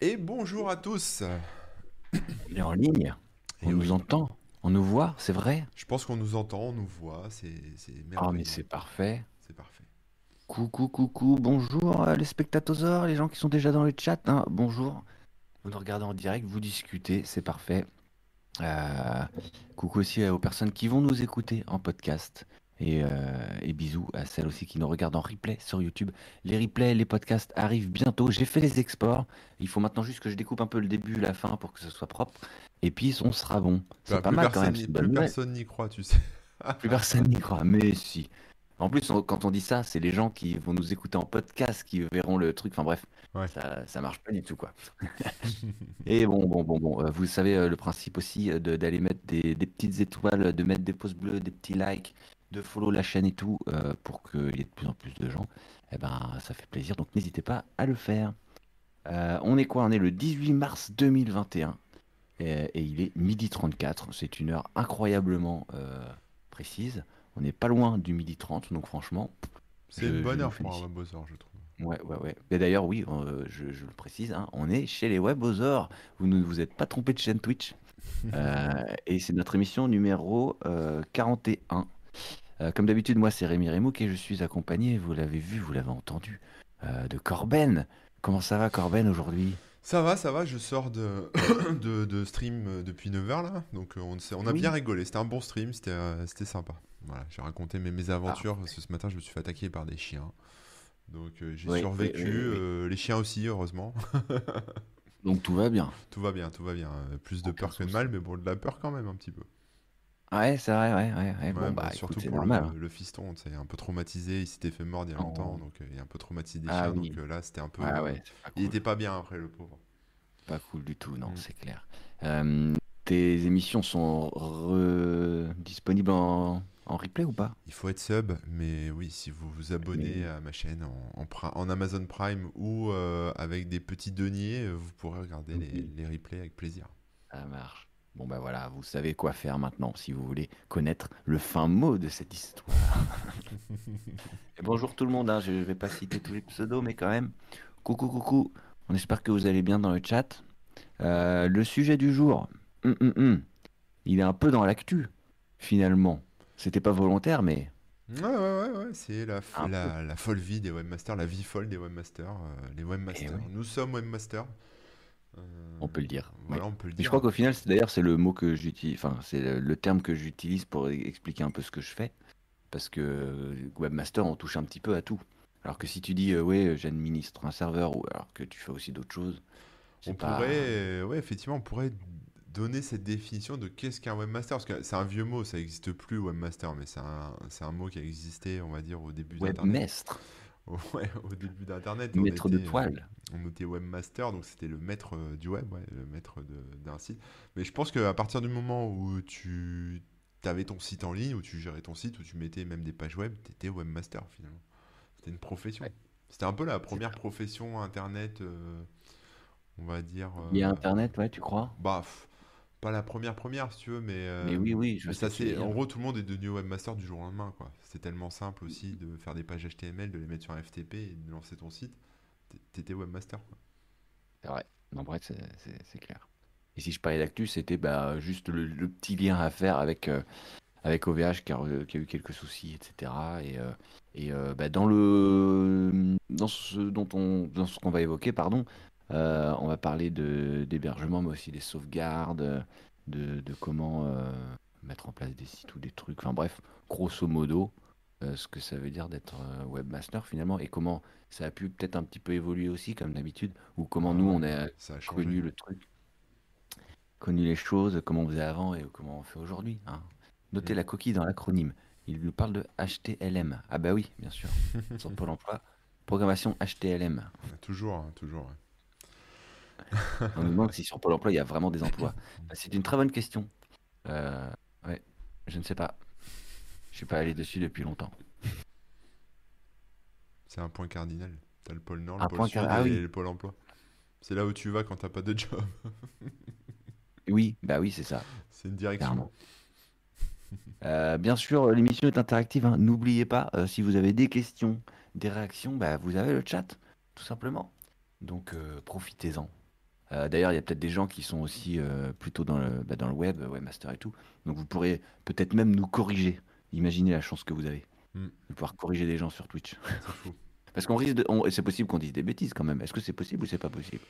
Et bonjour à tous. On est en ligne. On nous entend. On nous voit, c'est vrai. Je pense qu'on nous entend, on nous voit, c'est Ah, mais merveilleux. c'est parfait. C'est parfait. Coucou, coucou, bonjour euh, les spectateurs, les gens qui sont déjà dans le chat. hein, bonjour. Vous nous regardez en direct, vous discutez, c'est parfait. Euh, coucou aussi euh, aux personnes qui vont nous écouter en podcast. Et, euh, et bisous à celles aussi qui nous regardent en replay sur YouTube. Les replays, les podcasts arrivent bientôt. J'ai fait les exports. Il faut maintenant juste que je découpe un peu le début, la fin pour que ce soit propre. Et puis on sera bon. C'est Bah, pas mal quand même. bonne plus personne n'y croit, tu sais. Plus personne n'y croit, mais si. En plus, on- quand on dit ça, c'est les gens qui vont nous écouter en podcast qui verront le truc. Enfin bref, Ouais. ça, ça marche pas du tout, quoi. Et bon, bon, bon, bon. euh, Vous savez euh, le principe aussi de- d'aller mettre des, des petites étoiles, de mettre des pouces bleus, des petits likes, de follow la chaîne et tout, euh, pour qu'il y ait de plus en plus de gens. Eh ben, ça fait plaisir, donc n'hésitez pas à le faire. Euh, on est quoi? On est le 18 mars 2021 et, et il est midi 34. C'est une heure incroyablement euh, précise. On n'est pas loin du midi 30, donc franchement, C'est une bonne heure pour un webosor, je trouve. ouais, ouais, ouais. Et d'ailleurs, oui, je, je le précise, hein, on est chez les Webosaures. Vous ne vous êtes pas trompé de chaîne Twitch. Et c'est notre émission numéro euh, 41. Euh, comme d'habitude, moi, c'est Rémi Remouk et je suis accompagné, vous l'avez vu, vous l'avez entendu, euh, de Corben. Comment ça va, Corben, aujourd'hui? Ça va, ça va, je sors de, de, de stream euh, depuis 9h là, donc on, a Oui. bien rigolé, c'était un bon stream, c'était sympa. Voilà, j'ai raconté mes mésaventures Ah. parce que ce matin je me suis fait attaquer par des chiens. Donc j'ai Oui, survécu, oui, les chiens aussi, heureusement. Donc tout va bien. Tout va bien, tout va bien. Plus de peur que de mal, mais bon, de la peur quand même un petit peu. Ouais, c'est vrai, ouais, ouais, ouais. Bon, bah, bah, surtout écoute, pour normal. le, hein. le fiston, tu sais, un peu traumatisé, il s'était fait mordre il y a longtemps, Oh. donc euh, il est un peu traumatisé Ah oui. donc euh, là c'était un peu... Ouais, c'est pas Il était pas bien après, le pauvre. Pas cool du tout, non, Mm. c'est clair. Euh, tes émissions sont re- disponibles en, en replay ou pas? Il faut être sub, mais oui, si vous vous abonnez Mais- à ma chaîne en, en, pri- en Amazon Prime ou euh, avec des petits deniers, euh, vous pourrez regarder les, Oui. les replays avec plaisir. Ça marche. Bon, bah voilà, vous savez quoi faire maintenant si vous voulez connaître le fin mot de cette histoire. Et bonjour tout le monde, hein, je vais pas citer tous les pseudos, mais quand même, coucou, coucou. On espère que vous allez bien dans le chat. Euh, le sujet du jour, hum, hum, hum, il est un peu dans l'actu, finalement. C'était pas volontaire, mais Ouais, ouais, ouais, ouais, c'est la, folle vie des webmasters, la vie folle des webmasters. euh, les webmasters, Eh oui. nous sommes webmasters. Euh, on peut le dire. Voilà, on peut le Mais je crois qu'au final, c'est d'ailleurs c'est le mot que j'utilise, enfin c'est le, terme que j'utilise pour e- expliquer un peu ce que je fais, parce que euh, webmaster, on touche un petit peu à tout. Alors que si tu dis euh, ouais, j'administre un serveur, ou alors que tu fais aussi d'autres choses, On pas. pourrait, euh, ouais, effectivement, on pourrait donner cette définition de qu'est-ce qu'un webmaster, parce que c'est un vieux mot, ça n'existe plus, webmaster, mais c'est un, un mot qui a existé, on va dire, au début d'Internet. Webmestre, Ouais, au début d'Internet, maître était, euh, toile. on était webmaster, donc c'était le maître euh, du web, ouais, le maître d'un site. Mais je pense qu'à partir du moment où tu avais ton site en ligne, où tu gérais ton site, où tu mettais même des pages web, tu étais webmaster finalement. C'était une profession. Ouais. C'était un peu la première profession Internet, euh, on va dire. Il y a Internet, ouais, tu crois? bah, pas la première première si tu veux, mais, euh, Mais oui, oui, je mais ça c'est. En gros, tout le monde est devenu webmaster du jour au lendemain, quoi. C'est tellement simple aussi de faire des pages HTML, de les mettre sur un FTP et de lancer ton site. T'étais webmaster, quoi. C'est vrai. Non, bref, c'est clair. Et si je parlais d'actu, c'était bah, juste le, le petit lien à faire avec, euh, avec OVH qui a, re- qui a eu quelques soucis, etc. Et, euh, et euh, bah, dans, le, dans ce dont on, dans ce qu'on va évoquer, pardon, euh, on va parler d'hébergement, mais aussi des sauvegardes, de, de comment euh, mettre en place des sites ou des trucs. Enfin bref, grosso modo, euh, ce que ça veut dire d'être webmaster finalement et comment ça a pu peut-être un petit peu évoluer aussi, comme d'habitude, ou comment nous on a Ça a changé. connu le truc, connu les choses, comment on faisait avant et comment on fait aujourd'hui. hein. Notez Mm. la coquille dans l'acronyme. Il nous parle de HTLM. Ah bah oui, bien sûr. Sur Pôle emploi, programmation HTLM. Toujours, hein, toujours. ouais. On nous demande si sur Pôle emploi il y a vraiment des emplois. Bah, C'est une très bonne question. Euh, ouais, je ne sais pas. Je suis pas allé dessus depuis longtemps. C'est un point cardinal. T'as le pôle Nord, Un le pôle point Sud car- ah et oui. le pôle emploi. C'est là où tu vas quand t'as pas de job. Oui, bah oui, c'est ça. C'est une direction. Euh, bien sûr, l'émission est interactive. hein. N'oubliez pas, euh, si vous avez des questions, des réactions, bah, vous avez le chat, tout simplement. Donc euh, profitez-en. Euh, D'ailleurs, il y a peut-être des gens qui sont aussi euh, plutôt dans le, bah, dans le web, webmaster et tout. Donc vous pourrez peut-être même nous corriger. Imaginez la chance que vous avez Hmm. de pouvoir corriger des gens sur Twitch. Fou. Parce qu'on risque de, c'est possible qu'on dise des bêtises quand même. Est-ce que c'est possible ou c'est pas possible?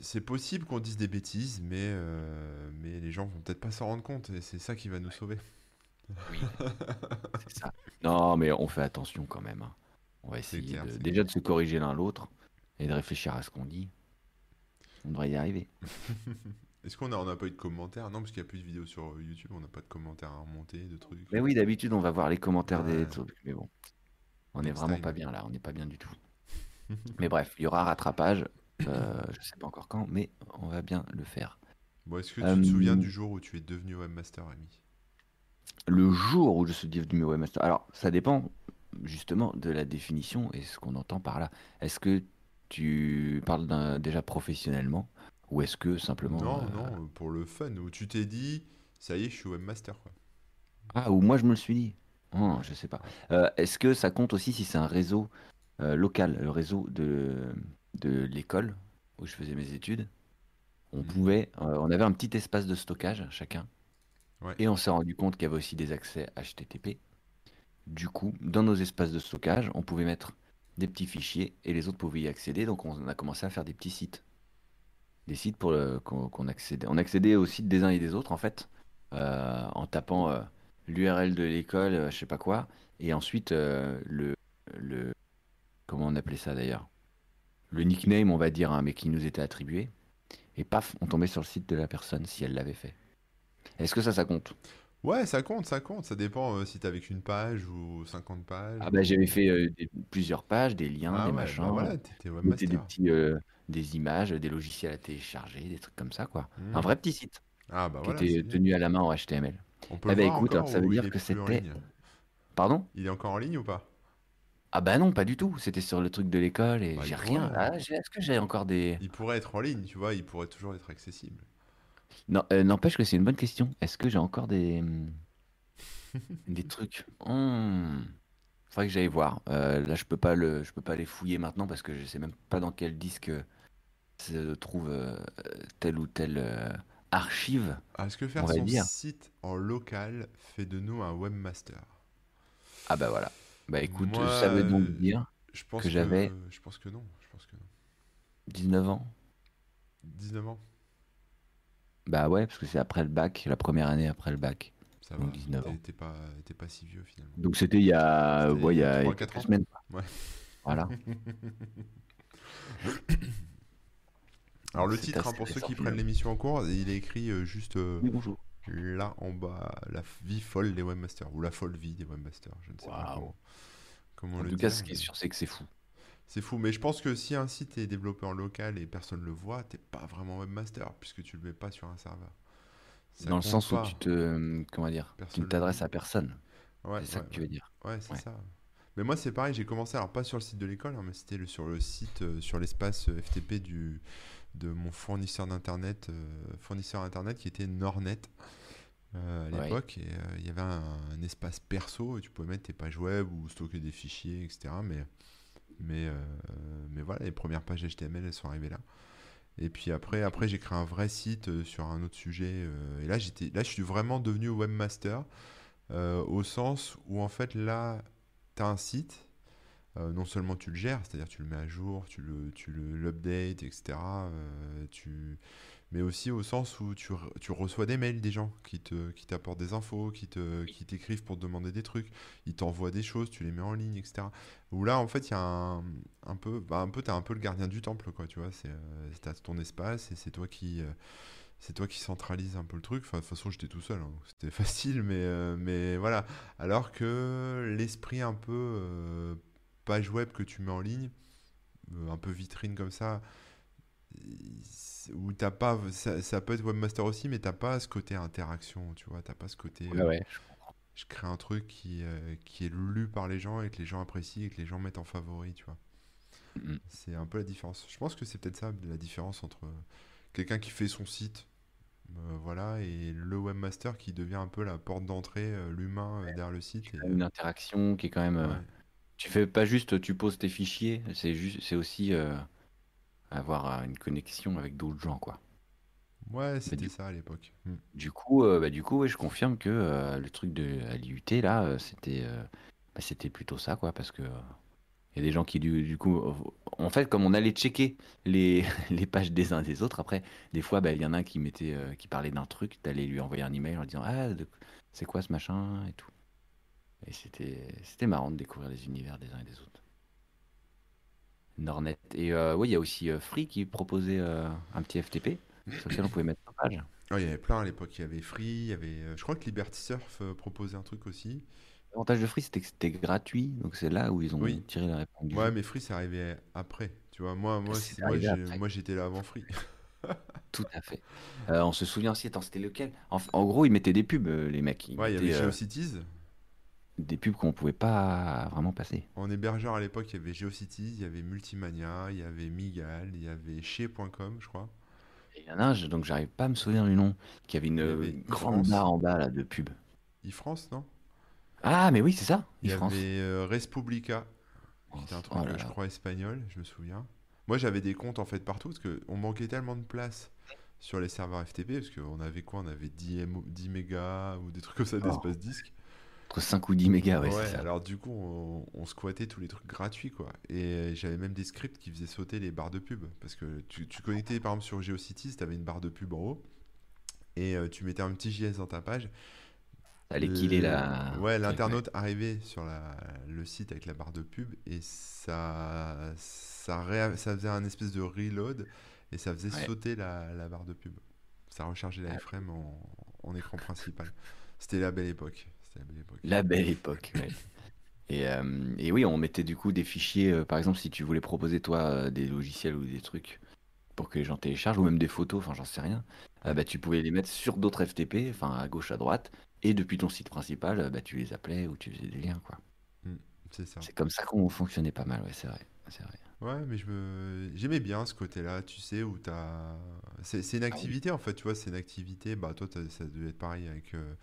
C'est possible qu'on dise des bêtises, mais, euh, mais les gens vont peut-être pas s'en rendre compte, et c'est ça qui va nous sauver. Oui. ça. Non, mais on fait attention quand même. hein. On va essayer clair, de- déjà de se corriger l'un l'autre et de réfléchir à ce qu'on dit. On devrait y arriver. Est-ce qu'on a, on n'a pas eu de commentaires? Non, parce qu'il n'y a plus de vidéos sur YouTube, on n'a pas de commentaires à remonter, de trucs. Mais oui, d'habitude, on va voir les commentaires des trucs. Mais bon, on est Next vraiment pas bien là. On n'est pas bien du tout. Mais bref, il y aura rattrapage. Euh, je sais pas encore quand, mais on va bien le faire. Bon, est-ce que tu Euh, te souviens du jour où tu es devenu webmaster, Rémi Le jour où je suis devenu webmaster, alors ça dépend justement de la définition et ce qu'on entend par là. Est-ce que tu parles déjà professionnellement ou est-ce que simplement Non, euh, non, pour le fun, où tu t'es dit, ça y est, je suis webmaster, quoi. Ah, ou moi je me le suis dit. Oh, je sais pas. Euh, est-ce que ça compte aussi si c'est un réseau euh, local, le réseau de, de l'école où je faisais mes études? On Mhm. pouvait, on avait un petit espace de stockage chacun, Ouais. et on s'est rendu compte qu'il y avait aussi des accès HTTP. Du coup, dans nos espaces de stockage, on pouvait mettre des petits fichiers et les autres pouvaient y accéder. Donc on a commencé à faire des petits sites, des sites pour qu'on accédait. On accédait aux sites des uns et des autres en fait, euh, en tapant euh, l'URL de l'école, euh, je sais pas quoi, et ensuite euh, le, le comment on appelait ça d'ailleurs, le nickname on va dire, hein, mais qui nous était attribué. Et paf, on tombait sur le site de la personne si elle l'avait fait. Est-ce que ça, ça compte? Ouais, ça compte, ça compte. Ça dépend euh, si t'as avec une page ou 50 pages. Ah bah j'avais fait euh, des- plusieurs pages, des liens, Ah des ouais, machins, bah voilà, t'étais des, des webmaster. petits, euh, des images, des logiciels à télécharger, des trucs comme ça quoi. Hmm. Un vrai petit site Ah bah qui voilà, était bien. tenu à la main en HTML. On peut Eh le bah voir écoute, alors encore ça veut ou il dire est que plus en c'était- ligne Pardon? Il est encore en ligne ou pas? Ah bah non, pas du tout. C'était sur le truc de l'école et Bah, j'ai rien. pourrait. Ah, j'ai- Est-ce que j'ai encore des... Il pourrait être en ligne, tu vois, il pourrait toujours être accessible. Euh, n'empêche que c'est une bonne question. Est-ce que j'ai encore des... hum, des trucs? Hmm. Faudrait que j'aille voir. Euh, là, je peux pas le, je peux pas les fouiller maintenant parce que je sais même pas dans quel disque se trouve euh, telle ou telle euh, archive. Ah, Est-ce que faire son dire. site en local fait de nous un webmaster? Ah bah voilà. Bah écoute, Moi, ça veut donc dire Je pense Que j'avais- Je pense que non. Je pense que non. 19 ans. 19 ans, Bah ouais, parce que c'est après le bac, la première année après le bac. ça Donc va. 19 T'es- ans. T'es pas, t'es pas si vieux finalement. Donc c'était il y a, ouais, il y a a trois, quelques quatre ans. semaines. Ouais. Voilà. Alors le titre, hein, pour ceux qui prennent l'émission en cours, il est écrit euh, juste euh, Oui, bonjour. là en bas, la vie folle des webmasters, ou la folle vie des webmasters, je ne sais pas comment, comment En le tout cas, ce qui est sûr, c'est que c'est fou. C'est fou, mais je pense que si un site est développé en local et personne le voit, t'es pas vraiment webmaster, puisque tu le mets pas sur un serveur. Ça Dans le sens où tu te, euh, comment dire, tu ne t'adresses à personne. Ouais, c'est ça ouais, que tu veux dire. Ouais, c'est Ouais. ça. Mais moi, c'est pareil, j'ai commencé, alors pas sur le site de l'école, hein, mais c'était le- sur le site, euh, sur l'espace euh, FTP du, de mon fournisseur d'internet, euh, fournisseur internet qui était Nornet euh, à Ouais. l'époque. Euh, il y avait un, un espace perso et tu pouvais mettre tes pages web ou stocker des fichiers, etc. Mais, mais, euh, mais voilà, les premières pages HTML, elles sont arrivées là. Et puis après, après j'ai créé un vrai site euh, sur un autre sujet. euh, et là, j'étais, là, je suis vraiment devenu webmaster au sens où en fait là, tu as un site. non seulement tu le gères, c'est-à-dire tu le mets à jour, tu le, tu le l'update, etc. tu... Mais aussi au sens où tu, re- tu reçois des mails des gens qui te, qui t'apportent des infos, qui te, qui t'écrivent pour te demander des trucs, ils t'envoient des choses, tu les mets en ligne, etc. Où là, en fait, il y a un, un peu, bah, un peu, t'es un peu le gardien du temple, quoi, tu vois. C'est, euh, ton espace et c'est toi qui, euh, c'est toi qui centralise un peu le truc. Enfin, de toute façon, j'étais tout seul, hein, c'était facile, mais, euh, mais voilà. Alors que l'esprit un peu euh, page web que tu mets en ligne, euh, un peu vitrine comme ça, où t'as pas, ça, ça peut être webmaster aussi, mais t'as pas ce côté interaction, tu vois. T'as pas ce côté. Ouais, euh, ouais. je crée un truc qui, euh, qui est lu par les gens et que les gens apprécient et que les gens mettent en favori, tu vois. Mm. C'est un peu la différence. Je pense que c'est peut-être ça la différence entre quelqu'un qui fait son site, euh, voilà, et le webmaster qui devient un peu la porte d'entrée, l'humain derrière le site. Et, Une interaction qui est quand même. ouais. Tu fais pas juste, tu poses tes fichiers. C'est juste, c'est aussi. Avoir euh, une connexion avec d'autres gens, quoi. Ouais, Mais c'était ça à l'époque. Hmm. du coup, euh, bah, du coup, ouais, je confirme que euh, le truc de à l'IUT là, euh, c'était, bah, c'était plutôt ça, quoi, parce que il y a des gens qui du, du coup, en fait, comme on allait checker les, les pages des uns des autres, après, des fois, bah, il y en a un qui mettait, qui parlait d'un truc, t'allais lui envoyer un email en disant, ah, c'est quoi ce machin? et tout. Et c'était, c'était marrant de découvrir les univers des uns et des autres. Nornet. Et euh, oui, il y a aussi euh, Free qui proposait euh, un petit FTP sur lequel on pouvait mettre pages. Ouais, il y avait plein à l'époque. Il y avait Free, il y avait. euh, je crois que Liberty Surf proposait un truc aussi. L'avantage de Free, c'était que c'était gratuit, donc c'est là où ils ont Oui. tiré la réponse Ouais, mais Free, c'est arrivé après. Tu vois, moi, moi, moi, j'étais là avant Free. tout à fait. On se souvient aussi, attends, c'était lequel? En, en gros, ils mettaient des pubs, les mecs. Ils Ouais, il y avait GeoCities. Des pubs qu'on pouvait pas vraiment passer. En hébergeur à l'époque, il y avait GeoCities, il y avait Multimania, il y avait Migal, il y avait Chez.com, je crois. Il y en a un, je- donc j'arrive pas à me souvenir du nom, qui avait une avait grande barre en bas là, de pubs. iFrance, non? Ah, mais oui, c'est ça, Il y avait euh, Respublica, qui était un truc, Oh là euh, je crois, espagnol, je me souviens. Moi, j'avais des comptes en fait partout parce qu'on manquait tellement de place sur les serveurs FTP parce qu'on avait quoi? On avait 10, M- 10 mégas ou des trucs comme ça Oh, d'espace disque. Entre 5 ou 10 mégas, ouais, Ouais, ça. alors du coup, on, on squattait tous les trucs gratuits quoi. Et j'avais même des scripts qui faisaient sauter les barres de pub parce que tu, tu connectais par exemple sur GeoCities, tu avais une barre de pub en haut et euh, tu mettais un petit JS dans ta page. Allait killer Le- la. Ouais, Ouais, l'internaute arrivait sur la- le site avec la barre de pub et ça, ça, ré- ça faisait un espèce de reload et ça faisait ouais. sauter la, la barre de pub. Ça rechargeait la Ah, iframe en, en écran principal. C'était la belle époque. C'était la belle époque. La belle époque, ouais. Et, euh, et oui, on mettait du coup des fichiers, euh, par exemple, si tu voulais proposer toi euh, des logiciels ou des trucs pour que les gens téléchargent, ou même des photos, enfin j'en sais rien, bah, tu pouvais les mettre sur d'autres FTP, enfin à gauche, à droite, et depuis ton site principal, bah, tu les appelais ou tu faisais des liens, quoi. Mm, c'est ça. C'est comme ça qu'on fonctionnait pas mal, ouais, c'est vrai. C'est vrai. Ouais, mais je me... j'aimais bien ce côté-là, tu sais, où t'as... C'est, c'est une Ah activité, en fait, tu vois, c'est une activité, bah toi, ça devait être pareil avec, euh,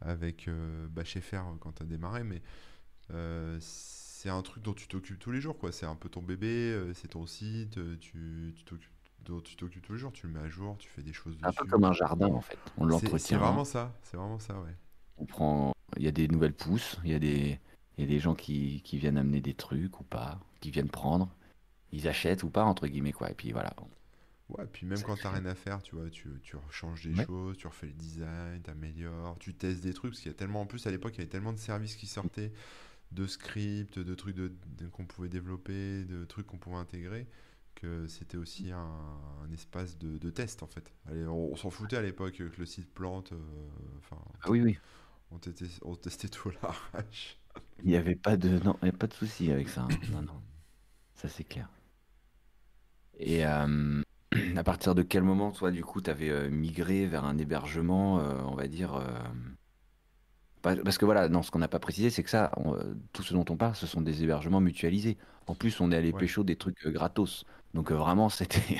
avec euh, bah, chez Fer quand t'as démarré, mais euh, c'est un truc dont tu t'occupes tous les jours, quoi. C'est un peu ton bébé, euh, c'est ton site, euh, tu, tu t'occupes, dont tu t'occupes tous les jours, tu le mets à jour, tu fais des choses Un peu comme un jardin, en fait. On C'est, c'est l'entretient, vraiment ça, c'est vraiment ça, ouais. on prend... Il y a des nouvelles pousses, il y a des, il y a des gens qui, qui viennent amener des trucs ou pas, qui viennent prendre, ils achètent ou pas, entre guillemets, quoi. Et puis voilà, Ouais, puis même quand t'as rien à faire, tu vois, tu, tu changes des Ouais. choses, tu refais le design, t'améliores, tu testes des trucs, parce qu'il y a tellement, en plus à l'époque, il y avait tellement de services qui sortaient, de scripts, de trucs de, de- qu'on pouvait développer, de trucs qu'on pouvait intégrer, que c'était aussi un, un espace de, de test en fait. Allez, on, on s'en foutait à l'époque que le site plante, euh, enfin, Ah oui, oui. on, testait, on testait tout à l'arrache. Il n'y avait pas de, non, il y a pas de souci avec ça. hein. Non, non, ça c'est clair. Et euh, à partir de quel moment, toi, du coup, tu avais migré vers un hébergement, euh, on va dire. euh, Parce que voilà, non, ce qu'on n'a pas précisé, c'est que ça, on- euh, tout ce dont on parle, ce sont des hébergements mutualisés. En plus, on est allé Ouais. pécho des trucs euh, gratos. Donc euh, vraiment, c'était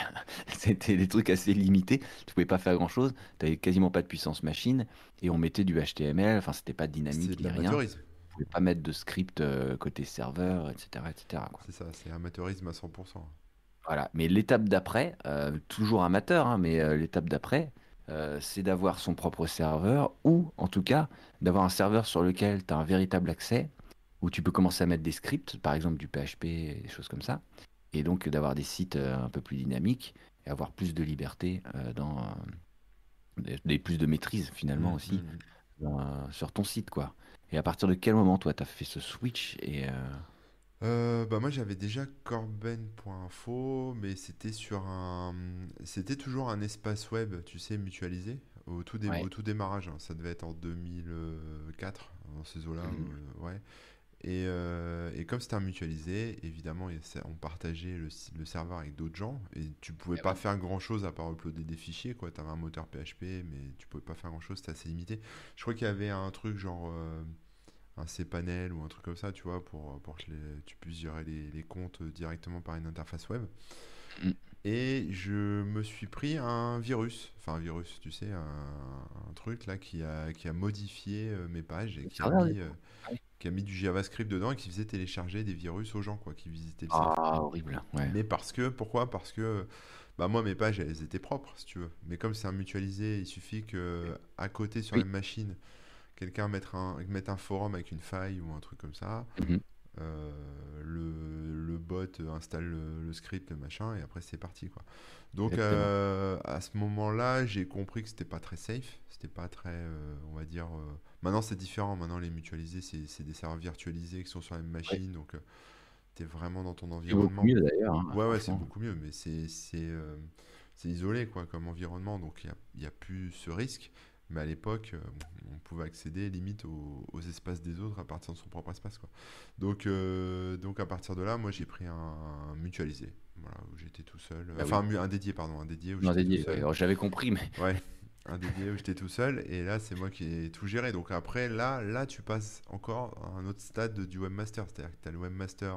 c'était des trucs assez limités. Tu pouvais pas faire grand-chose. Tu avais quasiment pas de puissance machine. Et on mettait du HTML. Enfin, c'était pas dynamique ni rien. On pouvait pas mettre de script euh, côté serveur, etc., etc., c'est ça, c'est amateurisme à 100%. Voilà. Mais l'étape d'après, euh, toujours amateur, hein, mais euh, l'étape d'après, euh, c'est d'avoir son propre serveur ou en tout cas d'avoir un serveur sur lequel tu as un véritable accès où tu peux commencer à mettre des scripts, par exemple du PHP, et des choses comme ça, et donc d'avoir des sites un peu plus dynamiques et avoir plus de liberté dans des, plus de maîtrise finalement Mm, aussi mm, mm. dans, euh, sur ton site quoi. Et à partir de quel moment toi tu as fait ce switch et euh, bah moi j'avais déjà corben.info mais c'était sur un c'était toujours un espace web tu sais mutualisé au tout, dé- ouais. au tout démarrage hein. ça devait être en 2004 dans ces eaux-là Mhm. euh, ouais et, euh, et comme c'était un mutualisé évidemment il y a ça- on partageait le, si- le serveur avec d'autres gens et tu pouvais Eh pas faire grand chose à part uploader des fichiers quoi t'avais un moteur PHP mais tu pouvais pas faire grand chose c'était assez limité je crois qu'il y avait un truc genre euh, un cPanel ou un truc comme ça, tu vois, pour, pour que les- tu puisses gérer les, les comptes directement par une interface web. Mm. Et je me suis pris un virus, enfin un virus, tu sais, un, un truc là qui a, qui a modifié euh, mes pages et qui a mis... euh, Ah qui a mis du JavaScript dedans et qui faisait télécharger des virus aux gens quoi, qui visitaient le site. Ah, horrible. Ouais. Mais parce que, pourquoi? Parce que bah moi mes pages elles étaient propres si tu veux. Mais comme c'est un mutualisé, il suffit que à côté sur Oui. la machine, quelqu'un mette un, mette un forum avec une faille ou un truc comme ça. Mhm. euh, le, le bot installe le, le script, le machin, et après c'est parti quoi. Donc euh, à ce moment-là, j'ai compris que c'était pas très safe, c'était pas très, euh, on va dire. Maintenant c'est différent, maintenant les mutualisés c'est c'est des serveurs virtualisés qui sont sur la même machine, donc euh, t'es vraiment dans ton C'est beaucoup environnement. mieux d'ailleurs. hein, Ouais, ouais, c'est beaucoup mieux, mais c'est c'est c'est isolé quoi comme environnement, donc il n'y a, a plus ce risque. Mais à l'époque, euh, on pouvait accéder limite aux, aux espaces des autres à partir de son propre espace quoi. Donc euh, donc à partir de là, moi j'ai pris un, un mutualisé, voilà, où j'étais tout seul, Bah enfin un, oui. mu- un dédié pardon, un dédié où Non, dédié. ouais. J'avais compris, mais Ouais, un dédié où j'étais tout seul, et là c'est moi qui ai tout géré. Donc après là là tu passes encore à un autre stade de- du webmaster, c'est-à-dire que tu as le webmaster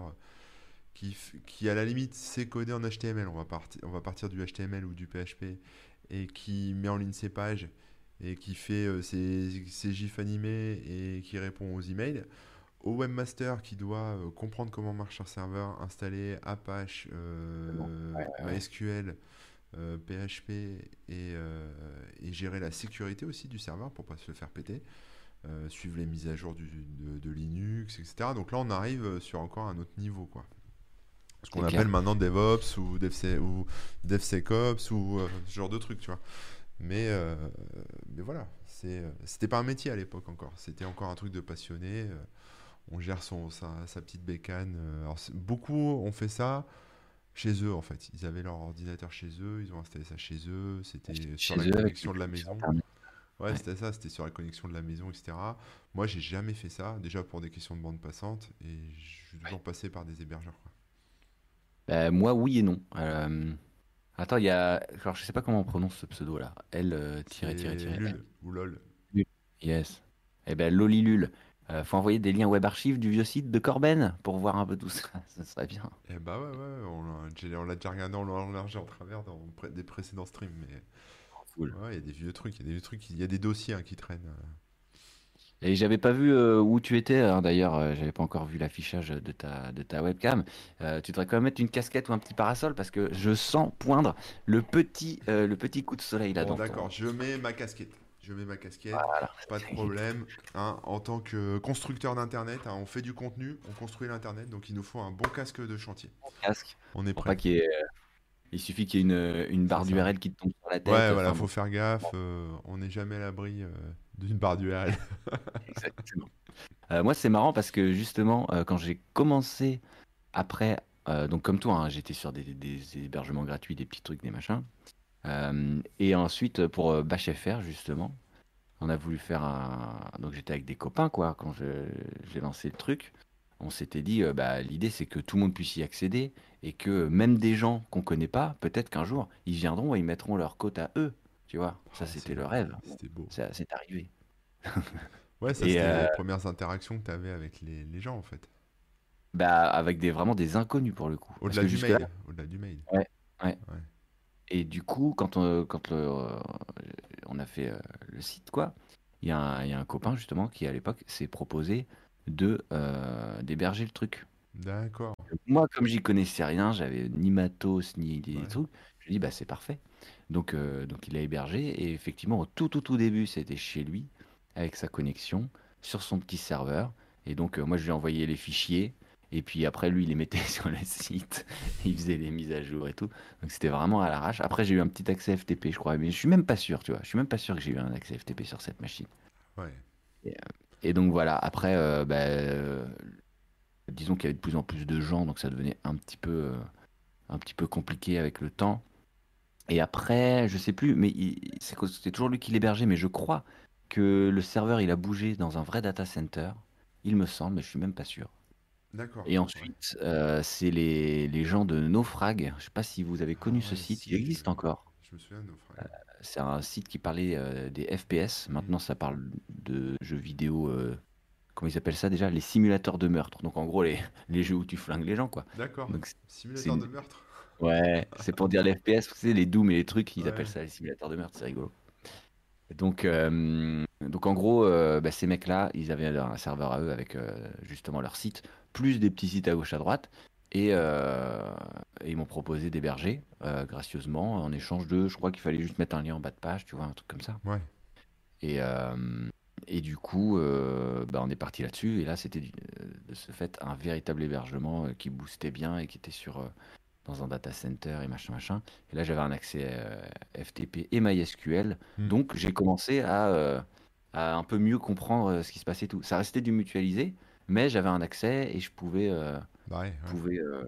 qui, qui à la limite sait coder en HTML, on va, on va partir du HTML ou du PHP, et qui met en ligne ses pages, et qui fait euh, ses, ses gifs animés, et qui répond aux emails, au webmaster qui doit euh, comprendre comment marche un serveur, installer Apache. MySQL, euh, PHP, et, euh, et gérer la sécurité aussi du serveur pour pas se le faire péter. euh, suivre les mises à jour du- de, de Linux, etc. Donc là, on arrive sur encore un autre niveau, quoi. Ce qu'on appelle clair. maintenant DevOps ou, DevSe- ou DevSecOps ou ce genre de trucs, tu vois. Mais, euh, mais voilà, euh, c'était pas un métier à l'époque encore. C'était encore un truc de passionné. euh, on gère son, sa, sa petite bécane. euh, alors, beaucoup ont fait ça chez eux, en fait. Ils avaient leur ordinateur chez eux, ils ont installé ça chez eux. C'était sur la connexion de la maison. Ouais, Ouais. c'était ça, c'était sur la connexion de la maison, etc. Moi, j'ai jamais fait ça, déjà pour des questions de bande passante, et je suis toujours passé par des hébergeurs, quoi. Bah, moi, oui et non. Euh, Attends, il y a. Alors, je sais pas comment on prononce ce pseudo là. L euh, tiré tiré tiré. LUL ou LOL. Yes. Eh ben, Lolilul. Euh, faut envoyer des liens web archives du vieux site de Corben pour voir un peu tout ça. Ça serait bien. Eh bah ouais, ouais, on l'a déjà regardé en large en travers dans des précédents streams, mais Cool. ouais, il y a des vieux trucs, il y a des vieux trucs, il y a des dossiers hein, qui traînent. Et j'avais pas vu euh, où tu étais, hein, d'ailleurs, euh, j'avais pas encore vu l'affichage de ta, de ta webcam. Euh, tu devrais quand même mettre une casquette ou un petit parasol parce que je sens poindre le petit, euh, le petit coup de soleil là Bon, dans ton- d'accord, je mets ma casquette. Je mets ma casquette, Voilà. pas de problème. hein. en tant que constructeur d'internet, hein, on fait du contenu, on construit l'internet, donc il nous faut un bon casque de chantier. casque On est pour prêt. pas qu'il y ait, Il suffit qu'il y ait une, une barre ça. d'URL qui te tombe sur la tête. Ouais, voilà, enfin, faut faire gaffe, euh, on n'est jamais à l'abri euh, d'une barre d'URL. Exactement. Euh, moi, c'est marrant parce que justement, euh, quand j'ai commencé après, euh, donc comme toi, hein, j'étais sur des, des- des hébergements gratuits, des petits trucs, des machins. Euh, et ensuite, pour euh, BashFR, justement, on a voulu faire un. Donc j'étais avec des copains, quoi, quand je- j'ai lancé le truc. On s'était dit, euh, bah, l'idée c'est que tout le monde puisse y accéder et que même des gens qu'on connaît pas, peut-être qu'un jour, ils viendront et ils mettront leur code à eux. Tu vois, ça Ah, c'était c'est- le rêve. C'était beau. Ça, c'est arrivé. Ouais, ça c'était euh, les premières interactions que tu avais avec les, les gens en fait. Bah, avec des, vraiment des inconnus pour le coup. Au-delà du mail. Au-delà du mail. Et du coup, quand on, quand le, euh, on a fait euh, le site, quoi, il y, a un- il y a un copain justement qui à l'époque s'est proposé de euh, d'héberger le truc. D'accord. Moi, comme j'y connaissais rien, j'avais ni matos ni des Ouais. trucs, je dit bah c'est parfait. Donc, euh, donc il a hébergé et effectivement au tout tout tout début c'était chez lui avec sa connexion sur son petit serveur et donc euh, moi je lui ai envoyé les fichiers et puis après lui il les mettait sur le site, il faisait les mises à jour et tout. Donc c'était vraiment à l'arrache. Après j'ai eu un petit accès FTP je crois mais je suis même pas sûr tu vois, je suis même pas sûr que j'ai eu un accès FTP sur cette machine. Ouais. Et donc voilà, après, euh, bah, euh, disons qu'il y avait de plus en plus de gens, donc ça devenait un petit peu, euh, un petit peu compliqué avec le temps. Et après, je sais plus, mais c'était toujours lui qui l'hébergeait, mais je crois que le serveur il a bougé dans un vrai data center, il me semble, mais je suis même pas sûr. D'accord. Et ensuite, euh, c'est les, les gens de Naufrag. Je sais pas si vous avez connu Ah ce ouais, site, si, il existe je- encore. Je me souviens de frères. C'est un site qui parlait euh, des FPS. Maintenant, ça parle de jeux vidéo. Comment ils appellent ça déjà Les simulateurs de meurtre. Donc, en gros, les, les jeux où tu flingues les gens, quoi. D'accord. C'est- Simulateur c'est de une- meurtre. ouais, c'est pour dire les FPS. Sais, les Dooms et les trucs, ils Ouais. appellent ça les simulateurs de meurtre. C'est rigolo. Donc, euh, donc en gros, euh, bah, ces mecs-là, ils avaient un serveur à eux avec euh, justement leur site, plus des petits sites à gauche à droite. Et, et ils m'ont proposé d'héberger gracieusement en échange de, je crois qu'il fallait juste mettre un lien en bas de page, tu vois, un truc comme ça. Ouais. Et, et du coup, euh, bah, on est parti là-dessus. Et là, c'était du- euh, de ce fait un véritable hébergement euh, qui boostait bien et qui était sur, euh, dans un data center et machin, machin. Et là, j'avais un accès euh, FTP et MySQL. Hmm. Donc, j'ai commencé à, euh, à un peu mieux comprendre euh, ce qui se passait et tout. Ça restait du mutualisé, mais j'avais un accès et je pouvais, euh, Bah ouais, euh,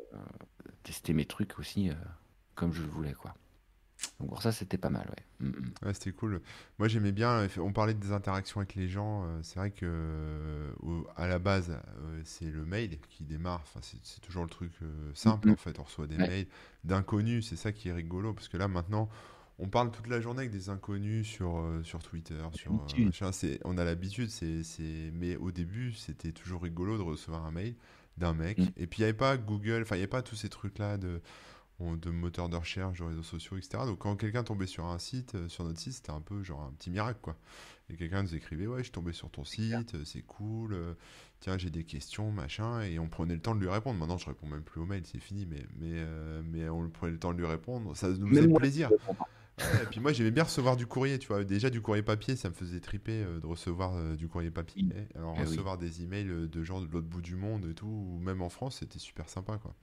tester mes trucs aussi euh, comme je le voulais, quoi. Donc, pour ça, c'était pas mal, ouais. Mm, mm. Ouais, c'était cool. Moi, j'aimais bien. On parlait des interactions avec les gens. euh, C'est vrai que euh, à la base, euh, c'est le mail qui démarre. Enfin, c'est toujours le truc euh, simple Mhm. en fait. On reçoit des Ouais. mails d'inconnus. C'est ça qui est rigolo parce que là maintenant, on parle toute la journée avec des inconnus sur euh, sur Twitter, sur euh, machin. C'est on a l'habitude. C'est c'est. Mais au début, c'était toujours rigolo de recevoir un mail d'un mec. Mm. Et puis il n'y avait pas Google. Enfin, il n'y avait pas tous ces trucs là de de moteurs de recherche, de réseaux sociaux, etc. Donc quand quelqu'un tombait sur un site, euh, sur notre site, c'était un peu genre un petit miracle, quoi. Et quelqu'un nous écrivait, ouais, je tombé sur ton site, euh, c'est cool, euh, tiens, j'ai des questions, machin, et on prenait le temps de lui répondre. Maintenant, je réponds même plus aux mails, c'est fini, mais, mais, euh, mais on prenait le temps de lui répondre, ça nous faisait plaisir. Ouais, et puis moi, j'aimais bien recevoir du courrier, tu vois. Déjà, du courrier papier, ça me faisait triper euh, de recevoir euh, du courrier papier. Alors, Eh oui. recevoir des emails de gens de l'autre bout du monde et tout, ou même en France, c'était super sympa, quoi.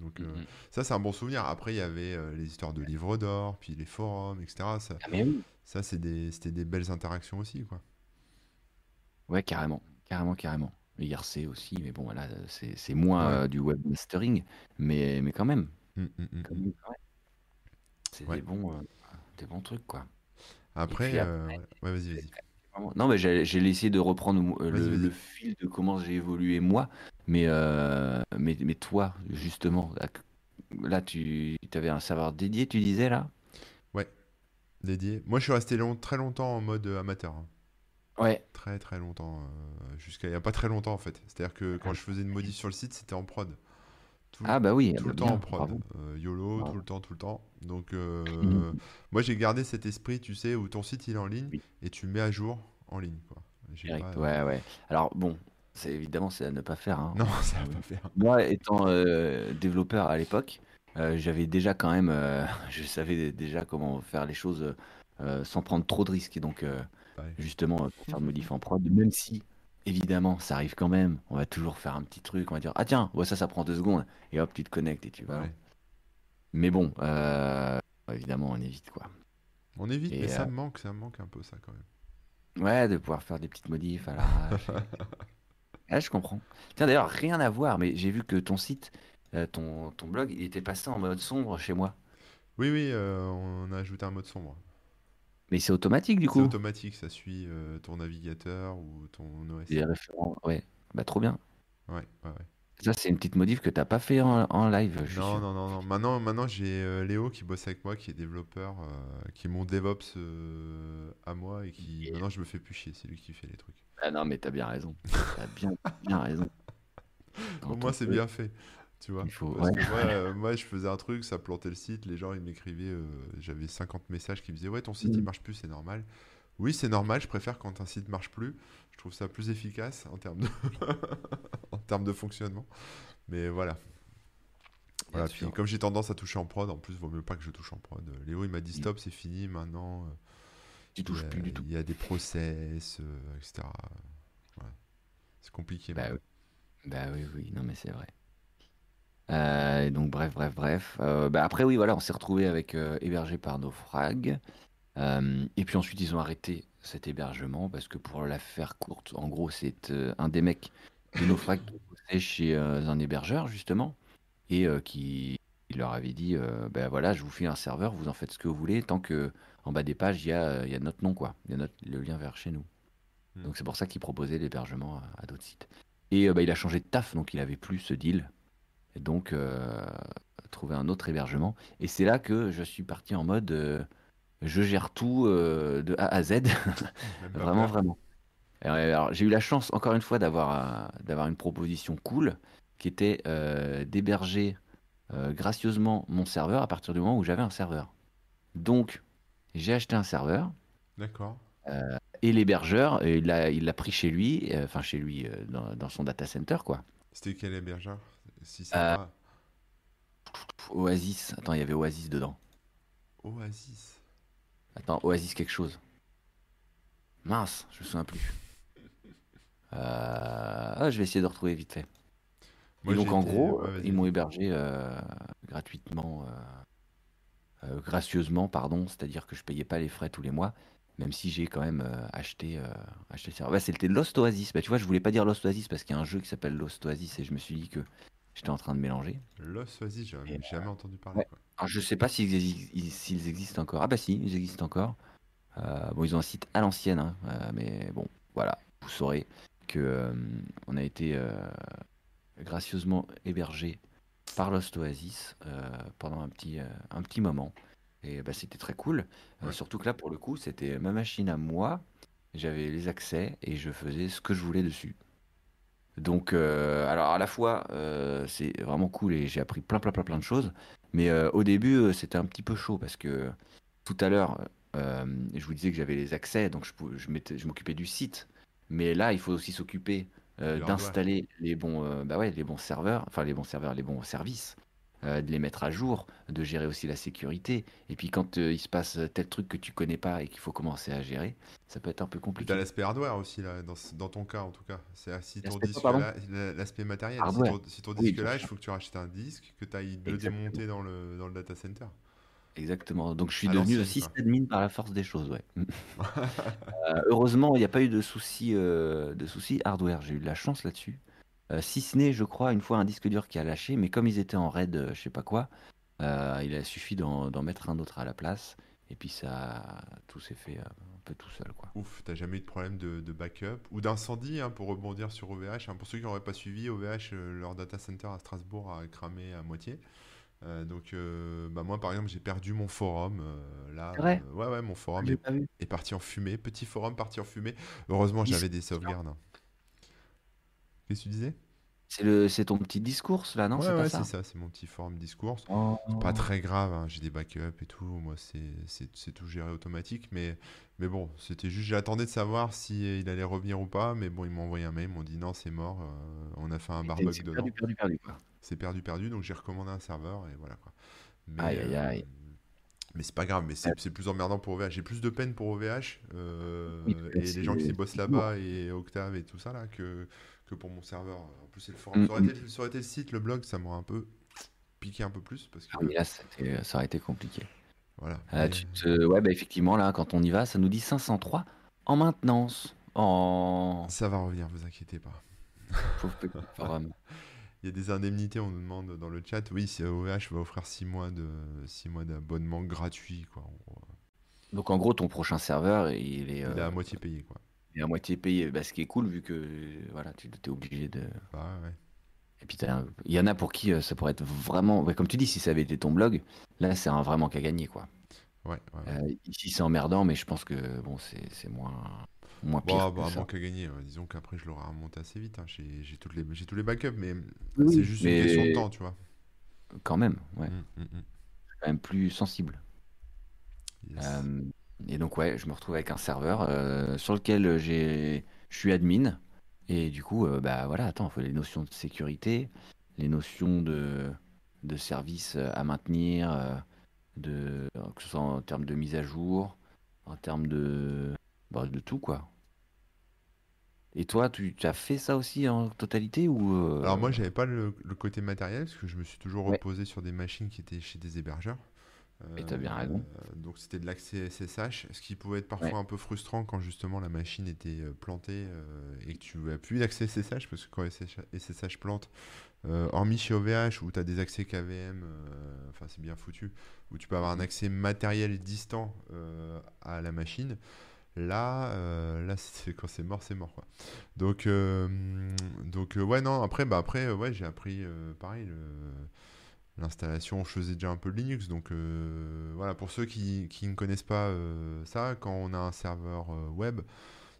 Donc, euh, Mm, mm. ça, c'est un bon souvenir. Après, il y avait euh, les histoires de livres d'or, puis les forums, etc. Ça, Ah, mais oui. ça c'est des, c'était des belles interactions aussi, quoi. Ouais, carrément, carrément, carrément. IRC aussi, mais bon, là, c'est moins Ouais. euh, du webmastering, mais, mais quand même, Mm, mm, mm, quand même, ouais. C'est Ouais. des bons, des bons trucs, quoi. Après, ouais, ouais, vas-y, vas-y. Non, mais j'ai essayé de reprendre euh, le, fil de comment j'ai évolué moi, mais, euh, mais, mais toi, justement, là, là, tu avais un serveur dédié, tu disais, là? Ouais, dédié. Moi, je suis resté long- très longtemps en mode euh, amateur. hein. Ouais. Très, très longtemps. euh, jusqu'à il n'y a pas très longtemps, en fait. C'est-à-dire que quand je faisais une modif sur le site, c'était en prod. Tout, Ah, bah oui, tout bah le temps en prod. Euh, YOLO, Bravo. tout le temps, tout le temps. Donc, euh, Mhm. moi, j'ai gardé cet esprit, tu sais, où ton site, il est en ligne Oui. et tu le mets à jour en ligne, quoi. Direct, pas- ouais, ouais. Alors, bon, c'est évidemment, c'est à ne pas faire, hein. Non, ça va pas faire. Moi, étant euh, développeur à l'époque, euh, j'avais déjà quand même, euh, je savais déjà comment faire les choses euh, sans prendre trop de risques. Et donc, euh, Ouais. justement, euh, pour faire de modif en prod, même si, évidemment, ça arrive quand même, on va toujours faire un petit truc, on va dire, ah tiens, ouais, ça, ça prend deux secondes, et hop, tu te connectes et tu vas. Ouais. Mais bon, euh, évidemment, on évite, quoi. On évite, Et, mais ça euh, me manque, ça me manque un peu, ça, quand même. Ouais, de pouvoir faire des petites modifs à l'arrache. Ah, je comprends. Tiens, d'ailleurs, rien à voir, mais j'ai vu que ton site, euh, ton, ton blog, il était passé en mode sombre chez moi. Oui, oui, euh, on a ajouté un mode sombre. Mais c'est automatique du C'est coup. automatique, ça suit euh, ton navigateur ou ton OS. Les référents, ouais. Bah trop bien. Ouais, ouais, ouais. Ça, c'est une petite modif que t'as pas fait en, en live, je Non, non, non, non. Maintenant, maintenant j'ai euh, Léo qui bosse avec moi, qui est développeur, euh, qui est mon DevOps à moi et qui Et- maintenant je me fais plus chier, c'est lui qui fait les trucs. Ah non, mais t'as bien raison. T'as bien, bien raison. Au moins c'est bien fait, tu vois. Il faut, Parce ouais. que moi, euh, moi, je faisais un truc, ça plantait le site, les gens ils m'écrivaient, euh, j'avais 50 messages qui me disaient ouais ton site il Mm. marche plus, c'est normal. Oui c'est normal, je préfère quand un site marche plus, je trouve ça plus efficace en termes de, en termes de fonctionnement. Mais voilà. Voilà, puis comme j'ai tendance à toucher en prod, en plus, vaut mieux pas que je touche en prod. Léo, il m'a dit Mm. stop, c'est fini maintenant. euh, Tu touches plus du tout. Il y a des process, euh, etc. C'est compliqué. Bah oui. Bah oui, oui, non mais c'est vrai. Euh, donc bref, bref, bref. Euh, bah après oui, voilà, on s'est retrouvé avec euh, hébergé par Naufrag. Euh, et puis ensuite ils ont arrêté cet hébergement parce que pour la faire courte, en gros c'est un des mecs de Naufrag qui bossait chez un hébergeur justement et qui il leur avait dit ben voilà je vous file un serveur, vous en faites ce que vous voulez tant que en bas des pages il y a, il y a notre nom quoi, il y a notre, le lien vers chez nous. Hmm. Donc c'est pour ça qu'il proposait l'hébergement à, à d'autres sites. Et bah, il a changé de taf, donc il avait plus ce deal. Et donc, euh, trouver un autre hébergement. Et c'est là que je suis parti en mode euh, je gère tout euh, de A à Z. Vraiment, vraiment. Alors, j'ai eu la chance, encore une fois, d'avoir d'avoir une proposition cool qui était euh, d'héberger euh, gracieusement mon serveur à partir du moment où j'avais un serveur. Donc, j'ai acheté un serveur. D'accord. et l'hébergeur, il l'a il l'a pris chez lui, enfin chez lui, dans, dans son data center, quoi. C'était quel hébergeur? Si ça Oasis. Attends, il y avait Oasis dedans. Oasis. Attends, Oasis quelque chose. Mince, je me souviens plus. Euh, ah, je vais essayer de retrouver vite fait. et donc en gros, ils m'ont hébergé euh, gratuitement, euh, gracieusement, pardon, c'est-à-dire que je payais pas les frais tous les mois, même si j'ai quand même acheté, acheté ça. Ouais, c'était Lost Oasis. Bah, tu vois, je voulais pas dire Lost Oasis parce qu'il y a un jeu qui s'appelle Lost Oasis et je me suis dit que j'étais en train de mélanger. Lost Oasis, j'ai jamais entendu parler. Alors, je sais pas s'ils existent encore. Ah bah si, ils existent encore. bon, ils ont un site à l'ancienne, hein, mais bon, voilà, vous saurez que euh, on a été euh, gracieusement hébergé par Lost Oasis euh, pendant un petit, un petit moment. Et bah, c'était très cool. surtout que là, pour le coup, c'était ma machine à moi. J'avais les accès et je faisais ce que je voulais dessus. Donc, alors à la fois, c'est vraiment cool et j'ai appris plein, plein, plein, plein de choses. Mais au début, c'était un petit peu chaud parce que tout à l'heure, je vous disais que j'avais les accès, donc je, je m'occupais du site. Mais là, il faut aussi s'occuper euh, d'installer les bons, euh, bah ouais, les bons serveurs, enfin les bons serveurs, les bons services, euh, de les mettre à jour, de gérer aussi la sécurité. Et puis quand il se passe tel truc que tu connais pas et qu'il faut commencer à gérer, ça peut être un peu compliqué. Tu as l'aspect hardware aussi là, dans, dans, ton cas en tout cas. C'est si ton disque l'aspect matériel. Si ton, disque là, il faut que tu rachètes un disque, que tu ailles le démonter dans le, dans le data center. Exactement. Donc je suis devenu aussi admin par la force des choses, ouais. Euh, heureusement, il n'y a pas eu de soucis, euh, de soucis hardware. J'ai eu de la chance là-dessus. Euh, si ce n'est, je crois, une fois un disque dur qui a lâché, mais comme ils étaient en raid, je sais pas quoi, il a suffi d'en mettre un autre à la place. Et puis ça, tout s'est fait un peu tout seul, quoi. Ouf, t'as jamais eu de problème de, backup ou d'incendie, hein, pour rebondir sur OVH. Hein. pour ceux qui n'auraient pas suivi, OVH, leur data center à Strasbourg a cramé à moitié. Euh, donc, euh, bah moi, par exemple, j'ai perdu mon forum. Euh, là, ouais, ouais, mon forum est, parti en fumée. Petit forum parti en fumée. Heureusement, j'avais des sauvegardes. Hein. Qu'est-ce que tu disais? C'est le, c'est ton petit discours là, non? Ouais, c'est ça, c'est mon petit forum discours. C'est pas oh. très grave, hein, j'ai des backups et tout. Moi, c'est, tout géré automatique, mais, mais bon, c'était juste, j'attendais de savoir si il allait revenir ou pas, mais bon, ils m'ont envoyé un mail, ils m'ont dit non, c'est mort, on a fait un barbecue dedans. Perdu, perdu, perdu, c'est perdu, perdu. Donc j'ai recommandé un serveur et voilà quoi. Mais, aïe, aïe, aïe. Euh, mais c'est pas grave, mais c'est plus emmerdant pour OVH. J'ai plus de peine pour OVH euh, et les gens qui bossent là-bas et Octave et tout ça là que, que pour mon serveur. En plus, c'est le forum. Mm, ça, aurait mm. été, ça, aurait été, le site, le blog, ça m'aurait un peu piqué un peu plus. Parce que... Ah, mais là, ça aurait été compliqué. Voilà. Ah, ouais, bah, effectivement, là, quand on y va, ça nous dit 503 en maintenance. En... Ça va revenir, vous inquiétez pas. forum. Il y a des indemnités, on nous demande dans le chat. Oui, OVH va offrir 6 mois de six mois d'abonnement gratuit. Quoi, Donc en gros, ton prochain serveur, il est. Il est à euh, moitié payé. Quoi. Est à moitié payé. Bah, ce qui est cool, vu que voilà, tu es obligé de. Bah, ouais. Et puis il y en a pour qui euh, ça pourrait être vraiment. comme tu dis, si ça avait été ton blog, là, c'est un vraiment qu'à gagner. Quoi. Ouais, euh, ici, c'est emmerdant, mais je pense que bon, c'est moins moins pire. Bah, bah, qu'à gagner. Disons qu'après, je l'aurai remonté assez vite. Hein. J'ai tous les backups, mais c'est juste une question de temps, tu vois. Quand même, ouais. Mmh, mmh, mmh. Quand même plus sensible. Euh, et donc, ouais, je me retrouve avec un serveur euh, sur lequel je suis admin. Et du coup, euh, bah voilà, attends, il faut les notions de sécurité, les notions de, de service à maintenir, de, que ce soit en termes de mise à jour, en termes de, bah, de tout, quoi. Et toi, tu, as fait ça aussi en totalité ou euh, Alors moi, j'avais pas le, côté matériel parce que je me suis toujours reposé sur des machines qui étaient chez des hébergeurs. Et tu as bien raison. Euh, donc c'était de l'accès SSH, ce qui pouvait être parfois un peu frustrant quand justement la machine était euh, plantée et que tu n'avais plus d'accès SSH parce que quand SSH plante, hormis chez OVH où tu as des accès KVM, enfin c'est bien foutu, où tu peux avoir un accès matériel distant à la machine. Là, euh, là c'est quand c'est mort, c'est mort quoi. Donc, euh, donc euh, ouais non. Après, bah après, ouais, j'ai appris pareil l'installation. Je faisais déjà un peu de Linux, donc voilà. Pour ceux qui, qui, ne connaissent pas ça, quand on a un serveur web,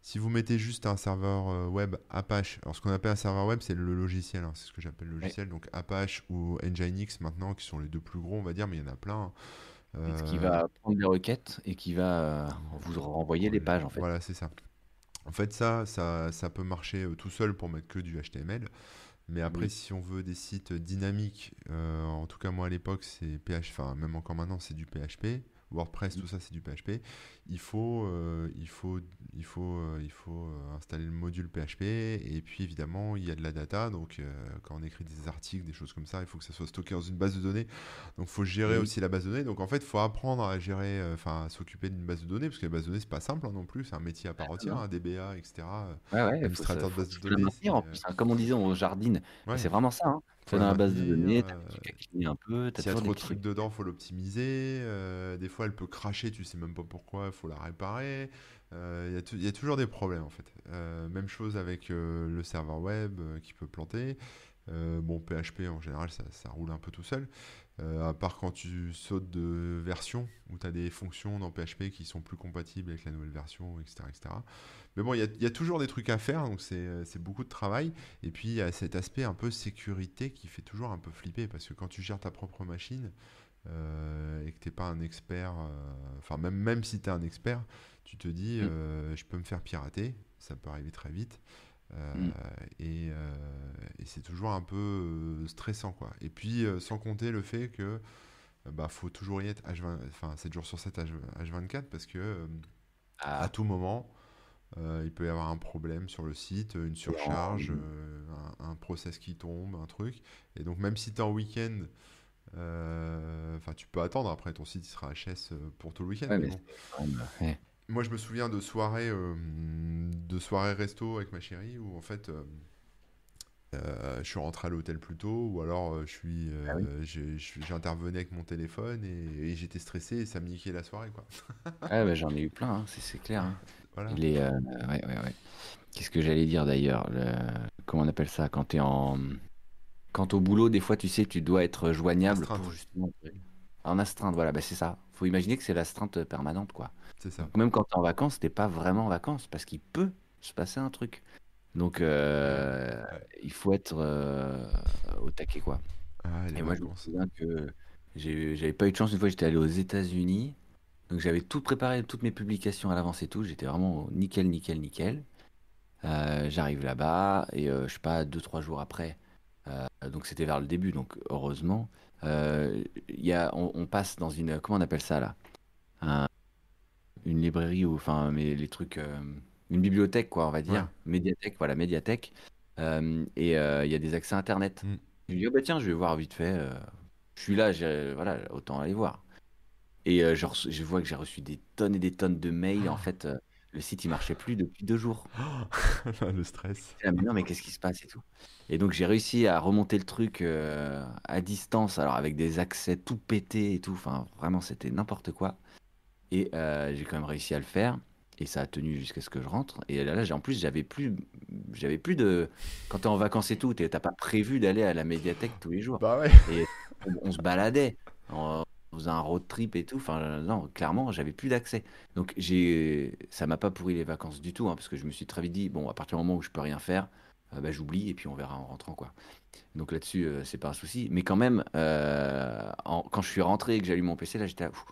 si vous mettez juste un serveur web Apache, alors ce qu'on appelle un serveur web, c'est le logiciel, hein, c'est ce que j'appelle le logiciel, donc Apache ou Nginx maintenant, qui sont les deux plus gros, on va dire, mais il y en a plein. Et qui Euh, va prendre les requêtes et qui va euh, vous renvoyer les pages en fait. Voilà, c'est ça. En fait, ça, ça, ça peut marcher euh, tout seul pour mettre que du HTML. Mais après, Oui. si on veut des sites dynamiques, euh, en tout cas moi à l'époque, c'est PH, enfin même encore maintenant, c'est du PHP. WordPress, tout ça, c'est du PHP. Il faut, euh, il faut, il faut, euh, il faut euh, installer le module PHP. Et puis évidemment, il y a de la data. Donc euh, quand on écrit des articles, des choses comme ça, il faut que ça soit stocké dans une base de données. Donc il faut gérer Oui. aussi la base de données. Donc en fait, il faut apprendre à gérer, enfin s'occuper d'une base de données, parce que la base de données, c'est pas simple hein, non plus. C'est un métier à part entière, un DBA, etc. Ouais, ouais, faut, Administrateur de faut, base de faut données, maintenir en c'est, plus. hein. Comme on disait, on jardine. Ouais, C'est vraiment ça. Hein. Tu faut dans la base de données, t'as un peu, s'il y a trop de trucs dedans, faut l'optimiser. des fois, elle peut cracher, tu sais même pas pourquoi, il faut la réparer. Euh, Il il y, a toujours des problèmes en fait. Euh, même chose avec euh, le serveur web euh, qui peut planter. Euh, bon, PHP en général, ça, roule un peu tout seul. Euh, à part quand tu sautes de version, où tu as des fonctions dans PHP qui sont plus compatibles avec la nouvelle version, etc. etc. Mais bon, il y y a toujours des trucs à faire, donc c'est beaucoup de travail. Et puis, il y a cet aspect un peu sécurité qui fait toujours un peu flipper, parce que quand tu gères ta propre machine euh, et que tu n'es pas un expert, euh, enfin, même, même si tu es un expert, tu te dis, Mm. euh, je peux me faire pirater, ça peut arriver très vite. Mm. et, et c'est toujours un peu stressant quoi. Et puis sans compter le fait que bah faut toujours y être H20, enfin 7 jours sur 7 H, H24 parce que euh, à Ah, tout moment euh, il peut y avoir un problème sur le site, une surcharge, euh, un, un process qui tombe, un truc. Et donc même si tu es en week-end, enfin tu peux attendre après ton site il sera HS pour tout le week-end. ouais, mais bon. ouais. Moi, je me souviens de soirées, euh, de soirées resto avec ma chérie où en fait, euh, euh, je suis rentré à l'hôtel plus tôt ou alors euh, je suis, Ah oui. euh, j'intervenais avec mon téléphone et, et j'étais stressé et ça me niquait la soirée quoi. Ouais, bah, j'en ai eu plein, hein, c'est clair. hein. Voilà. Il est, euh, ouais, ouais, ouais. Qu'est-ce que j'allais dire d'ailleurs le... Comment on appelle ça quand t'es en. Quand au boulot, des fois, tu sais, tu dois être joignable Astreinte. pour justement. En astreinte, voilà, bah, c'est ça. Faut imaginer que c'est l'astreinte permanente, quoi. C'est ça. Même quand t'es en vacances, t'es pas vraiment en vacances parce qu'il peut se passer un truc. Donc, euh, Ouais. il faut être euh, au taquet, quoi. Ah, Et moi, je me souviens que j'avais pas eu de chance. Une fois, j'étais allé aux États-Unis. Donc, j'avais tout préparé, toutes mes publications à l'avance et tout. J'étais vraiment nickel, nickel, nickel. Euh, j'arrive là-bas et je sais pas, deux, trois jours après. Euh, donc, c'était vers le début. Donc, heureusement, euh, y a, on, on passe dans une. Comment on appelle ça là? Un- une librairie ou enfin, mais les trucs. euh, une bibliothèque, quoi, on va dire. Ouais. Médiathèque, voilà, médiathèque. Euh, et euh, il y a des accès Internet. Mm. Je me dis, oh, bah tiens, je vais voir vite fait. euh, je suis là, voilà, autant aller voir. Et je, je vois que j'ai reçu des tonnes et des tonnes de mails. En fait, le site, il marchait plus depuis deux jours. le stress. Là, mais non, mais qu'est-ce qui se passe et tout. Et donc, j'ai réussi à remonter le truc euh, à distance, alors avec des accès tout pétés et tout. Enfin, vraiment, c'était n'importe quoi. Et euh, j'ai quand même réussi à le faire. Et ça a tenu jusqu'à ce que je rentre. Et là, là j'ai- en plus, j'avais plus, j'avais plus de. Quand t'es en vacances et tout, t'as pas prévu d'aller à la médiathèque tous les jours. Bah ouais. Et on, on se baladait, on faisait un road trip et tout. Enfin, non, clairement, j'avais plus d'accès. Donc, j'ai, ça m'a pas pourri les vacances du tout, hein, parce que je me suis très vite dit, bon, à partir du moment où je peux rien faire, euh, bah, j'oublie et puis on verra en rentrant, quoi. Donc là-dessus, euh, c'est pas un souci. Mais quand même, euh, en- quand je suis rentré et que j'ai mon PC, là, j'étais ouf.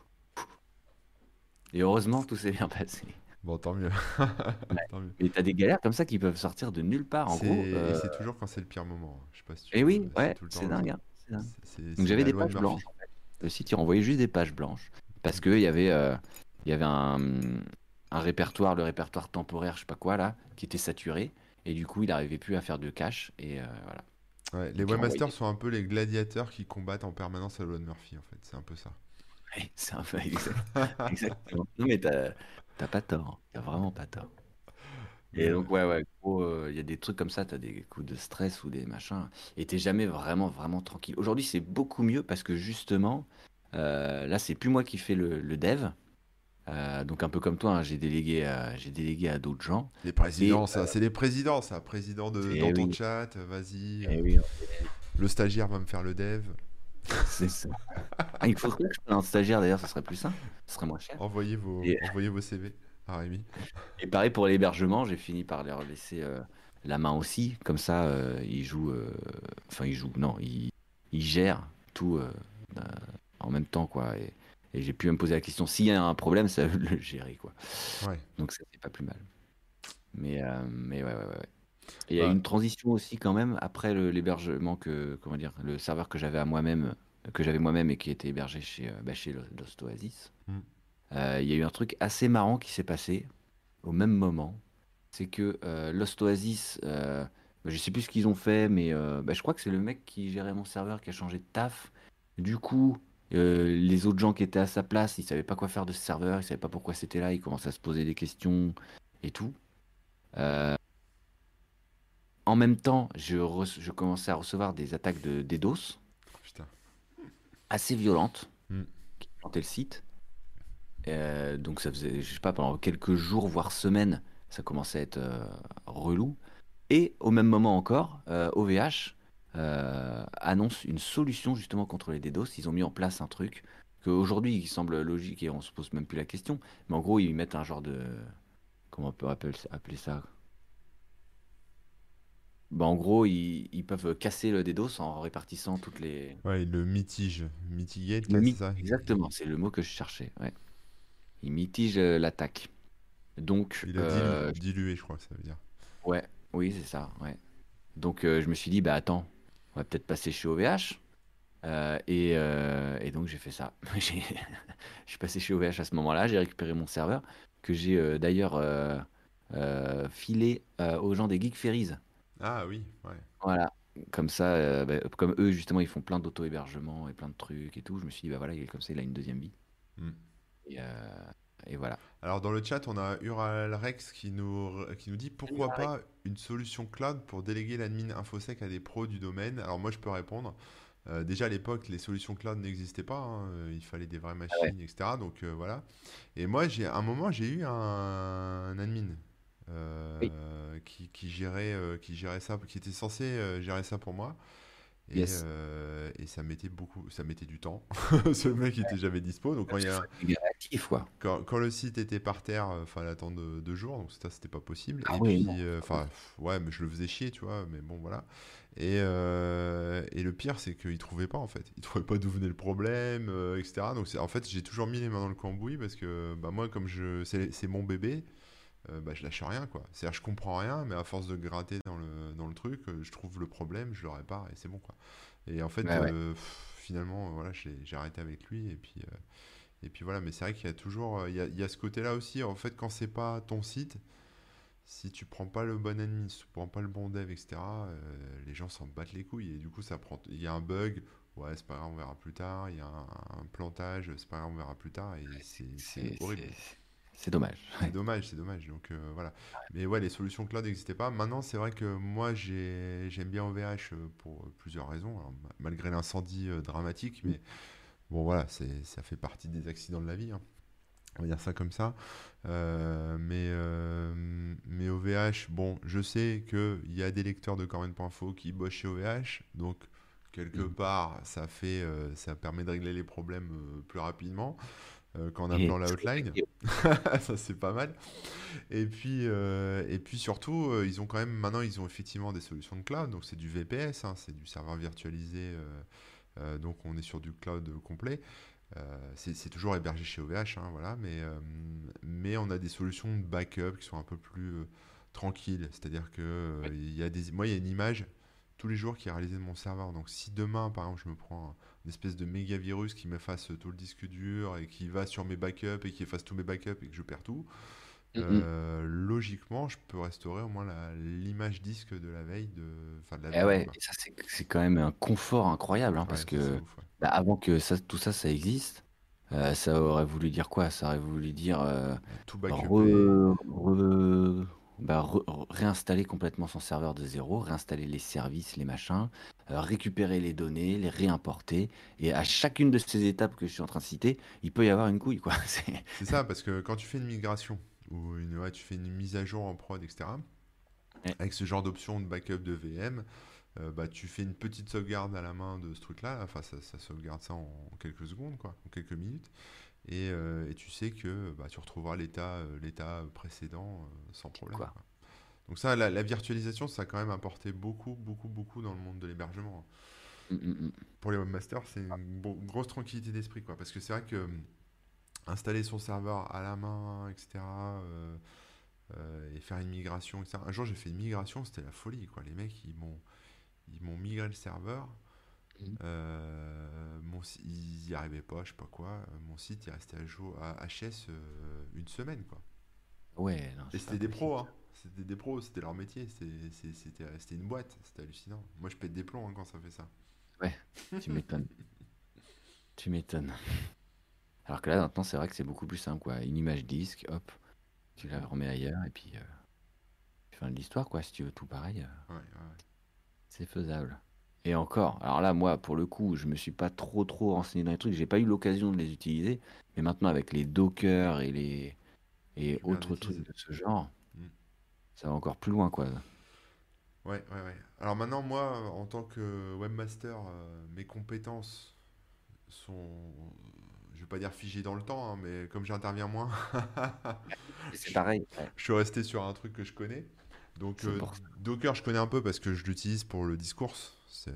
Et heureusement, tout s'est bien passé. Bon, tant mieux. Tant mieux. Mais t'as des galères comme ça qui peuvent sortir de nulle part. En gros, Et euh, c'est toujours quand c'est le pire moment. Je sais pas si tu et oui, c'est ouais, tout le c'est dingue. hein, c'est dingue. Donc j'avais des pages blanches. Le site, il renvoyait juste des pages blanches. Parce qu'il y avait, euh, il y avait un, un répertoire, le répertoire temporaire, je sais pas quoi, là, qui était saturé. Et du coup, il n'arrivait plus à faire de cache. Et euh, voilà. Ouais, les Donc, webmasters envoyé. sont un peu les gladiateurs qui combattent en permanence la loi de Murphy, en fait. C'est un peu ça. Ouais, c'est un peu exact- exactement. Non, mais t'as t'as pas tort. T'as vraiment pas tort. Et Mais, donc, ouais, ouais, euh, il y a des trucs comme ça, t'as des coups de stress ou des machins. Et t'es jamais vraiment, vraiment tranquille. Aujourd'hui, c'est beaucoup mieux parce que justement, euh, là, c'est plus moi qui fais le, le dev. Euh, donc, un peu comme toi, hein, j'ai délégué, à- j'ai délégué à d'autres gens. Les présidents, Et, ça, c'est les présidents, ça. Président de, Eh dans ton chat, vas-y. Eh euh, oui, Le stagiaire va me faire le dev. c'est ça. Ah, il faudrait que je prenne un stagiaire d'ailleurs, ça serait plus simple, ce serait moins cher. Envoyez vos, Et- envoyez vos CV à Rémi. Et pareil pour l'hébergement, j'ai fini par leur laisser euh, la main aussi. Comme ça, euh, ils jouent. euh, Enfin, ils jouent. Non, ils, ils gèrent tout euh, euh, en même temps, quoi. Et, Et j'ai pu me poser la question, s'il y a un problème, ça veut le gérer, quoi. Ouais. Donc ça, c'est pas plus mal. Mais, euh, mais ouais, ouais, ouais. Et il y a Bah, une transition aussi quand même après l'hébergement que, comment dire, le serveur que j'avais à moi-même, que j'avais moi-même et qui était hébergé chez, bah, chez Lo- Lost Oasis. Mm. Euh, Il y a eu un truc assez marrant qui s'est passé au même moment. C'est que euh, Lost Oasis, euh, bah, je sais plus ce qu'ils ont fait, mais euh, bah, je crois que c'est le mec qui gérait mon serveur qui a changé de taf. Du coup, euh, les autres gens qui étaient à sa place, ils savaient pas quoi faire de ce serveur, ils savaient pas pourquoi c'était là, ils commençaient à se poser des questions et tout. En même temps, je, commençais à recevoir des attaques de DDoS putain. assez violentes Mm. qui plantaient le site. Euh, donc ça faisait, je sais pas, pendant quelques jours, voire semaines, ça commençait à être euh, relou. Et au même moment encore, euh, OVH euh, annonce une solution justement contre les DDoS. Ils ont mis en place un truc qu'aujourd'hui il semble logique et on se pose même plus la question. Mais en gros, ils mettent un genre de... Comment on peut appeler, ça? Bah, En gros, ils, ils peuvent casser le DDoS en répartissant toutes les... Ouais, le mitige. Mitigate, Le là, mi- c'est ça? Exactement, c'est le mot que je cherchais. Ouais. Il mitige euh, l'attaque. Donc, Il a euh, dilu- dilué, je crois, ça veut dire. ouais, oui, c'est ça. Ouais. Donc, euh, je me suis dit, bah attends, on va peut-être passer chez OVH. Euh, et, euh, et donc, j'ai fait ça. J'ai- Je suis passé chez OVH à ce moment-là. J'ai récupéré mon serveur que j'ai euh, d'ailleurs filé aux gens des Geek Ferries. Ah oui, ouais. Voilà. Comme ça, bah, comme eux, justement, ils font plein d'auto-hébergement et plein de trucs et tout. Je me suis dit, bah voilà, il est comme ça, il a une deuxième vie. Mm. Et, euh, et voilà. Alors dans le chat, on a Uralrex qui nous, qui nous dit pourquoi pas une solution cloud pour déléguer l'admin infosec à des pros du domaine. Alors moi je peux répondre. Euh, déjà à l'époque, les solutions cloud n'existaient pas. hein. Il fallait des vraies machines, etc. Donc euh, voilà. Et moi, j'ai à un moment, j'ai eu un, un admin euh, Oui. qui, qui gérait, euh, qui gérait ça, qui était censé euh, gérer ça pour moi. Et, Yes. euh, et ça mettait beaucoup, ça mettait du temps. Ce mec il était jamais dispo. Donc quand il y a, quand, quand le site était par terre, euh, fallait attendre deux, deux jours, donc ça c'était pas possible. Ah et oui, puis, euh, enfin, pff, ouais, mais je le faisais chier, tu vois, mais bon, voilà. Et, euh, et le pire, c'est qu'il trouvait pas en fait. Il trouvait pas d'où venait le problème, euh, etc. Donc en fait, j'ai toujours mis les mains dans le cambouis parce que bah, moi, comme je, c'est mon bébé, euh, bah, je lâche rien quoi. C'est-à-dire, je comprends rien, mais à force de gratter dans le, dans le truc, euh, je trouve le problème, je le répare et c'est bon quoi. Et en fait, Ouais, ouais. euh, pff, finalement, euh, voilà, j'ai j'ai arrêté avec lui et puis. euh, et puis voilà, mais c'est vrai qu'il y a toujours, il y a, il y a ce côté-là aussi. En fait, quand c'est pas ton site, si tu prends pas le bon admin, si tu prends pas le bon dev, etc., les gens s'en battent les couilles. Et du coup, ça prend. Il y a un bug, ouais, c'est pas grave, on verra plus tard. Il y a un, un plantage, c'est pas grave, on verra plus tard. Et c'est C'est horrible. C'est- dommage. C'est dommage, c'est dommage. Donc euh, voilà. Mais ouais, les solutions cloud n'existaient pas. Maintenant, c'est vrai que moi, j'ai- j'aime bien OVH euh, pour euh, plusieurs raisons. Alors, malgré l'incendie dramatique, mais bon, voilà, ça fait partie des accidents de la vie. hein. On va dire ça comme ça. Euh, mais, euh, mais OVH, bon, je sais qu'il y a des lecteurs de Corben.info qui bossent chez OVH. Donc, quelque Mhm. part, ça, fait, ça permet de régler les problèmes plus rapidement euh, qu'en appelant la hotline. ça c'est pas mal. Et puis, euh, et puis surtout, euh, ils ont quand même maintenant ils ont effectivement des solutions de cloud. Donc c'est du VPS, hein, c'est du serveur virtualisé. euh, donc on est sur du cloud complet. C'est toujours hébergé chez OVH, hein, voilà. Mais mais on a des solutions de backup qui sont un peu plus tranquilles. C'est-à-dire que Ouais. il y a des, moi il y a une image tous les jours qui est réalisée de mon serveur. Donc si demain par exemple je me prends un- une espèce de méga virus qui m'efface tout le disque dur et qui va sur mes backups et qui efface tous mes backups et que je perds tout, euh, logiquement, je peux restaurer au moins l'image disque de la veille, de, de la Eh veille, ouais, et ça c'est quand même un confort incroyable, hein, parce Ouais, que ouf, ouais. bah, avant que ça, tout ça, ça existe, euh, ça aurait voulu dire quoi? Ça aurait voulu dire euh, Tout re- bah, re- re- réinstaller complètement son serveur de zéro, réinstaller les services, les machins, euh, récupérer les données, les réimporter. Et à chacune de ces étapes que je suis en train de citer, il peut y avoir une couille, quoi. C'est- C'est ça, parce que quand tu fais une migration ou une, ouais, tu fais une mise à jour en prod, etc., Ouais. avec ce genre d'option de backup de VM, euh, bah, tu fais une petite sauvegarde à la main de ce truc-là, enfin ça, ça sauvegarde ça en quelques secondes, quoi, en quelques minutes, et, euh, et tu sais que bah, tu retrouveras l'état euh, l'état précédent euh, sans problème. quoi. quoi. Donc ça, la, la virtualisation, ça a quand même apporté beaucoup, beaucoup, beaucoup dans le monde de l'hébergement. Mm, mm, mm. Pour les webmasters, c'est une grosse tranquillité d'esprit, quoi, parce que c'est vrai que installer son serveur à la main, etc. et faire une migration, etc. Un jour, j'ai fait une migration, c'était la folie, quoi. Les mecs, ils m'ont, ils m'ont migré le serveur. Mhm. Euh, mon, ils y arrivaient pas, je sais pas quoi. Euh, Mon site, il restait à jour à HS euh, une semaine, quoi. Ouais, non, Et c'était des pros, hein. C'était des pros, c'était leur métier. C'était c'était une boîte, c'était hallucinant. Moi, je pète des plombs hein, quand ça fait ça. Ouais, tu m'étonnes. Tu m'étonnes. Alors que là, maintenant, c'est vrai que c'est beaucoup plus simple, quoi. Une image disque, hop, tu la remets ailleurs, et puis, euh, fin de l'histoire, quoi. Si tu veux tout pareil, Ouais, ouais. C'est faisable. Et encore, alors là, moi, pour le coup, je me suis pas trop, trop renseigné dans les trucs. J'ai pas eu l'occasion de les utiliser. Mais maintenant, avec les Docker et les et autres trucs de ce genre, Mm. ça va encore plus loin, quoi. Ouais, ouais, ouais. Alors maintenant, moi, en tant que webmaster, euh, mes compétences sont, je vais pas dire figées dans le temps, hein, mais comme j'interviens moins, C'est pareil. ouais. je suis resté sur un truc que je connais. Donc euh. Docker, je connais un peu parce que je l'utilise pour le discours.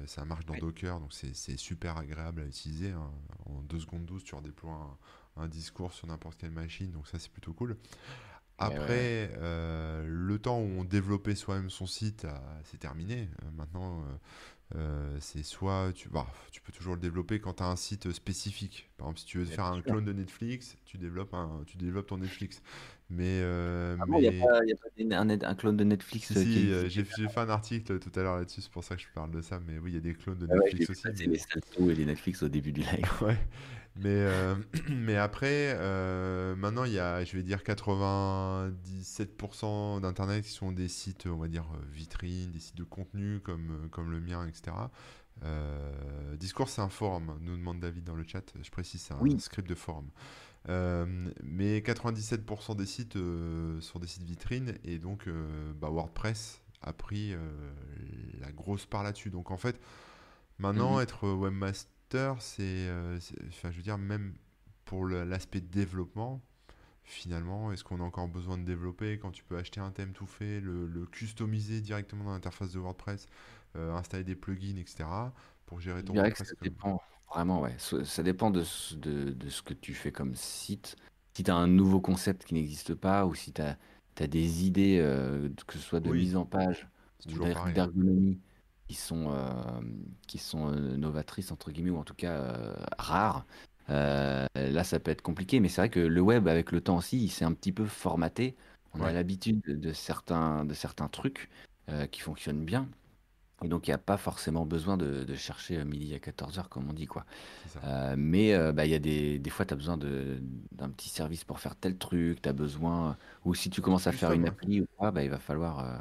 Ça marche dans Ouais. Docker, donc c'est super agréable à utiliser. hein. En 2 secondes 12, tu redéploies un, un discours sur n'importe quelle machine, donc ça c'est plutôt cool. Ouais. Après, euh, le temps où on développait soi-même son site, euh, c'est terminé. Maintenant, euh, c'est soit tu, bah, tu peux toujours le développer quand tu as un site spécifique. Par exemple, si tu veux faire un clone de Netflix, tu développes un, tu développes ton Netflix. Mais, euh, Ah bon, il n'y a mais pas, y a pas un, un clone de Netflix si, euh, qui euh, j'ai fait un article tout à l'heure là-dessus, c'est pour ça que je parle de ça. Mais oui, il y a des clones de Ah ouais, Netflix vu aussi. Mais les Salto et les Netflix au début du live. Ouais, mais, euh, mais après, euh, maintenant, il y a, je vais dire, 97% d'Internet qui sont des sites, on va dire, euh, vitrines, des sites de contenu comme, comme le mien, etc. Euh, Discours, c'est un forum, nous demande David dans le chat. Je précise, c'est un Oui. script de forum. Euh, mais 97% des sites euh, sont des sites vitrines et donc bah, WordPress a pris la grosse part là-dessus. Donc en fait, Maintenant, Mhm. être webmaster, c'est, euh, c'est- enfin, je veux dire, même pour l'aspect développement, finalement, est-ce qu'on a encore besoin de développer quand tu peux acheter un thème tout fait, le, le customiser directement dans l'interface de WordPress, euh, installer des plugins, etc., pour gérer ton WordPress ça comme... dépend, vraiment, ouais. Ça dépend de, ce- de, de ce que tu fais comme site. Si tu as un nouveau concept qui n'existe pas, ou si tu as, des idées, euh, que ce soit de Oui, mise en page c'est ou pareil. d'ergonomie, qui sont, euh, qui sont euh, novatrices, entre guillemets, ou en tout cas euh, rares, là, ça peut être compliqué. Mais c'est vrai que le web, avec le temps aussi, il s'est un petit peu formaté. On a l'habitude de, certains, de certains trucs qui fonctionnent bien. Et donc, il n'y a pas forcément besoin de, de chercher midi à 14 heures, comme on dit, quoi. Euh, mais euh, bah, il y a des, des fois, tu as besoin d'un petit service pour faire tel truc, tu as besoin, ou si tu commences à faire une ouais. appli ou quoi, bah, il va falloir, euh,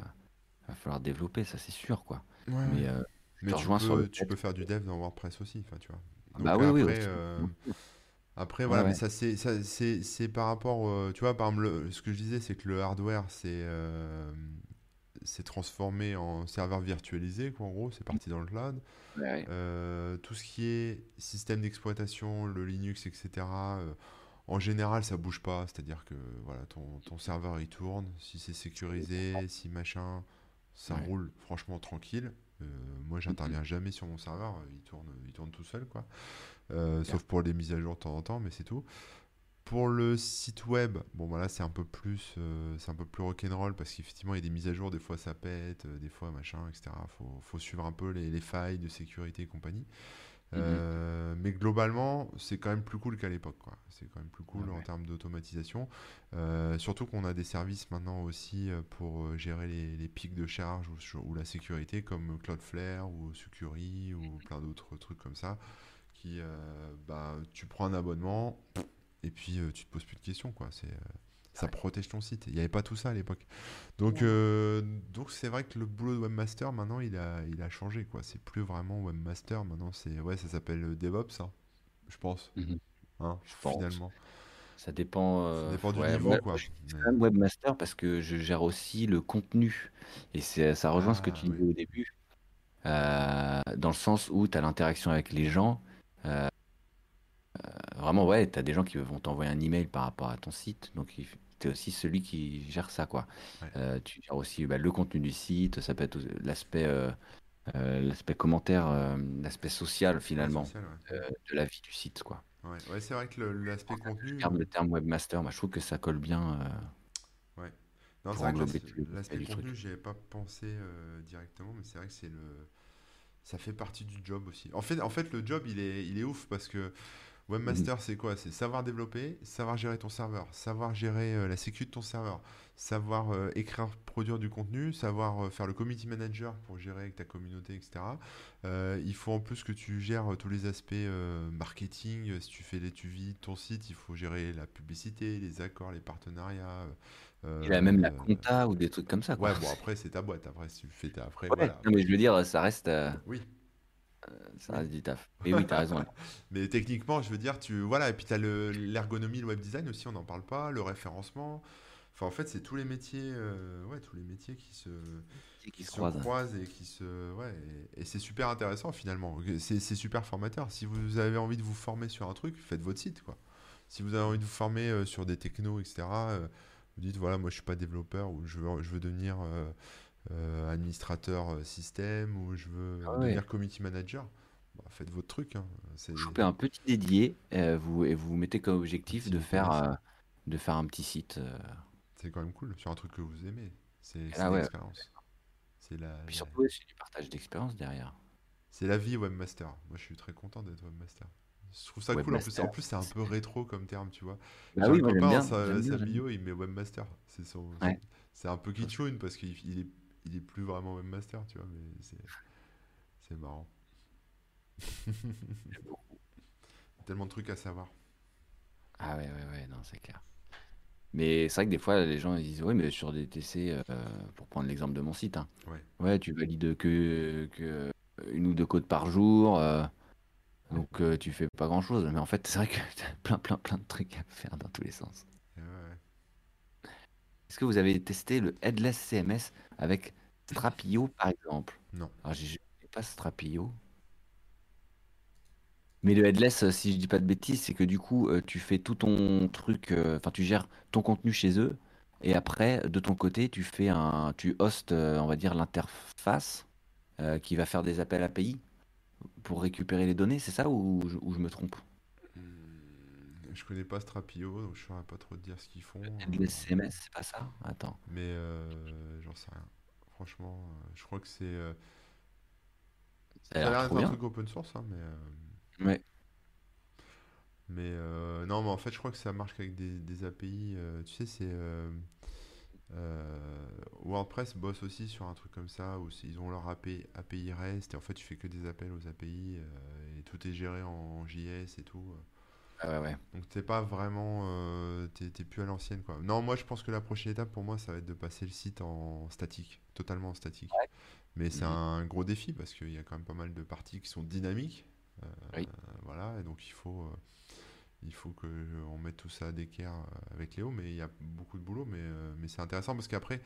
va falloir développer, ça c'est sûr, quoi. Ouais, Mais euh, Mais tu rejoins sur le peux, tu fait peux faire du dev dans WordPress aussi, enfin, tu vois. Donc Bah oui, oui, après, euh, après Ouais, voilà, mais ça c'est ça c'est c'est par rapport, euh, tu vois, par exemple, le- ce que je disais, c'est que le hardware, c'est euh, c'est transformé en serveur virtualisé, quoi, en gros, c'est parti dans le cloud. Ouais, ouais. Euh, tout ce qui est système d'exploitation, le Linux, etc. euh, en général, ça bouge pas. C'est-à-dire que voilà, ton, ton serveur il tourne, si c'est sécurisé, si machin, ça Ouais. roule franchement tranquille. Euh, moi, j'interviens jamais sur mon serveur, il tourne, il tourne tout seul, quoi. Euh, sauf pour les mises à jour de temps en temps, mais c'est tout. Pour le site web, bon voilà, c'est un peu plus, euh, c'est un peu plus rock'n'roll parce qu'effectivement il y a des mises à jour, des fois ça pète, euh, des fois machin, etc. Faut, faut suivre un peu les, les failles de sécurité et compagnie. Mhm. Euh, mais globalement, c'est quand même plus cool qu'à l'époque. C'est quand même plus cool Ouais, en termes d'automatisation. Euh, surtout qu'on a des services maintenant aussi euh, pour gérer les, les pics de charge ou, la sécurité, comme Cloudflare ou Sucuri ou plein d'autres trucs comme ça, qui, euh, bah, tu prends un abonnement et puis tu te poses plus de questions, quoi. C'est, ça Ouais. protège ton site. Il n'y avait pas tout ça à l'époque. Donc, Ouais. euh, donc c'est vrai que le boulot de webmaster maintenant il a, il a changé quoi. C'est plus vraiment webmaster maintenant. C'est ouais, ça s'appelle euh, DevOps, hein, je pense. Mhm. Hein, Je pense. finalement, Ça dépend. ça euh, dépend du ouais, niveau moi, quoi. je suis quand même webmaster parce que je gère aussi le contenu. Et ça rejoint ce que Ah tu disais oui. au début, euh, dans le sens où tu as l'interaction avec les gens. Euh, vraiment, ouais, tu as des gens qui vont t'envoyer un email par rapport à ton site. Donc, tu es aussi celui qui gère ça, quoi. Ouais. Euh, tu gères aussi bah, le contenu du site, ça peut être l'aspect euh, euh, l'aspect commentaire, l'aspect social finalement social, ouais. de la vie du site, quoi. Ouais, ouais, c'est vrai que l'aspect Je contenu. garde le terme webmaster, moi je trouve que ça colle bien Ouais. Non, c'est vrai que l'aspect contenu, j'y avais pas pensé directement, mais c'est vrai que c'est le, ça fait partie du job aussi. En fait, en fait, le job, il est, il est ouf parce que Webmaster, c'est quoi? C'est savoir développer, savoir gérer ton serveur, savoir gérer euh, la sécu de ton serveur, savoir euh, écrire, produire du contenu, savoir euh, faire le community manager pour gérer avec ta communauté, etc. Il faut en plus que tu gères tous les aspects marketing. Si tu fais les tu vis ton site, il faut gérer la publicité, les accords, les partenariats. Il a même la compta ou des trucs comme ça, quoi. Ouais, bon, après, c'est ta boîte. Après, si tu fais ta. Après, Ouais, voilà. non, mais je veux dire, ça reste, Oui, ça reste du taf. Mais oui, t'as raison. Mais techniquement, je veux dire, tu. Voilà, et puis tu as l'ergonomie, le web design aussi, on n'en parle pas, le référencement. Enfin, en fait, c'est tous les métiers, euh, ouais, tous les métiers qui se, Qui qui se se croisent. croisent et qui se. Ouais, et, et c'est super intéressant finalement. C'est c'est super formateur. Si vous avez envie de vous former sur un truc, faites votre site, quoi. Si vous avez envie de vous former euh, sur des technos, etc., euh, vous dites, voilà, moi je suis pas développeur ou je veux, je veux devenir euh, administrateur euh, système ou je veux Ah ouais. devenir community manager, bah, faites votre truc. hein. Coupez un petit dédié euh, vous, et vous vous mettez comme objectif de faire, euh, de faire un petit site. euh. C'est quand même cool sur un truc que vous aimez. C'est l'expérience. C'est la, Puis surtout, c'est du partage d'expérience derrière. c'est la vie webmaster. Moi, je suis très content d'être webmaster. Je trouve ça cool. En plus, Webmaster. en plus, c'est un peu rétro comme terme, tu vois. Bah oui, copain, bien. sa, bien, bio, il met webmaster. C'est son, Ouais. c'est un peu kitschune parce qu'il il est, il est plus vraiment webmaster, tu vois. Mais c'est, c'est marrant. Tellement de trucs à savoir. Ah ouais, ouais, ouais, non, c'est clair. Mais c'est vrai que des fois, les gens ils disent, ouais, mais sur des TC, euh, pour prendre l'exemple de mon site, hein, Ouais. ouais, tu valides que, que une ou deux codes par jour, euh, donc euh, tu fais pas grand-chose. Mais en fait, c'est vrai que t'as plein, plein, plein de trucs à faire dans tous les sens. Ouais. Est-ce que vous avez testé le Headless CMS avec Strapio, par exemple? Non. Alors, j'ai j'ai pas Strapio. Mais le headless, euh, si je dis pas de bêtises, c'est que du coup, euh, tu fais tout ton truc, euh, enfin, tu gères ton contenu chez eux, et après, de ton côté, tu fais un, tu hostes, on va dire, l'interface euh, qui va faire des appels API pour récupérer les données, c'est ça ou je me trompe? Je connais pas Strapio, donc je saurais pas trop te dire ce qu'ils font. Headless CMS, c'est pas ça? Attends. mais euh, j'en sais rien. Franchement, euh, je crois que c'est. euh, Ça a l'air d'être un truc open source, hein, mais. Ouais. Mais euh, non, mais en fait, je crois que ça marche avec des, des API. euh, tu sais, c'est. euh, WordPress bosse aussi sur un truc comme ça où ils ont leur API, API REST et en fait, tu fais que des appels aux API et tout est géré en JS et tout. Ouais, ouais. Donc, t'es pas vraiment. euh, t'es plus à l'ancienne, quoi. Non, moi, je pense que la prochaine étape pour moi, ça va être de passer le site en statique, totalement en statique. Mais c'est Mhm. un gros défi parce qu'il y a quand même pas mal de parties qui sont dynamiques. Euh, Oui. voilà, et donc il faut, euh, il faut que je- on mette tout ça à d'équerre euh, avec Léo, mais il y a beaucoup de boulot, mais, euh, mais c'est intéressant parce qu'après,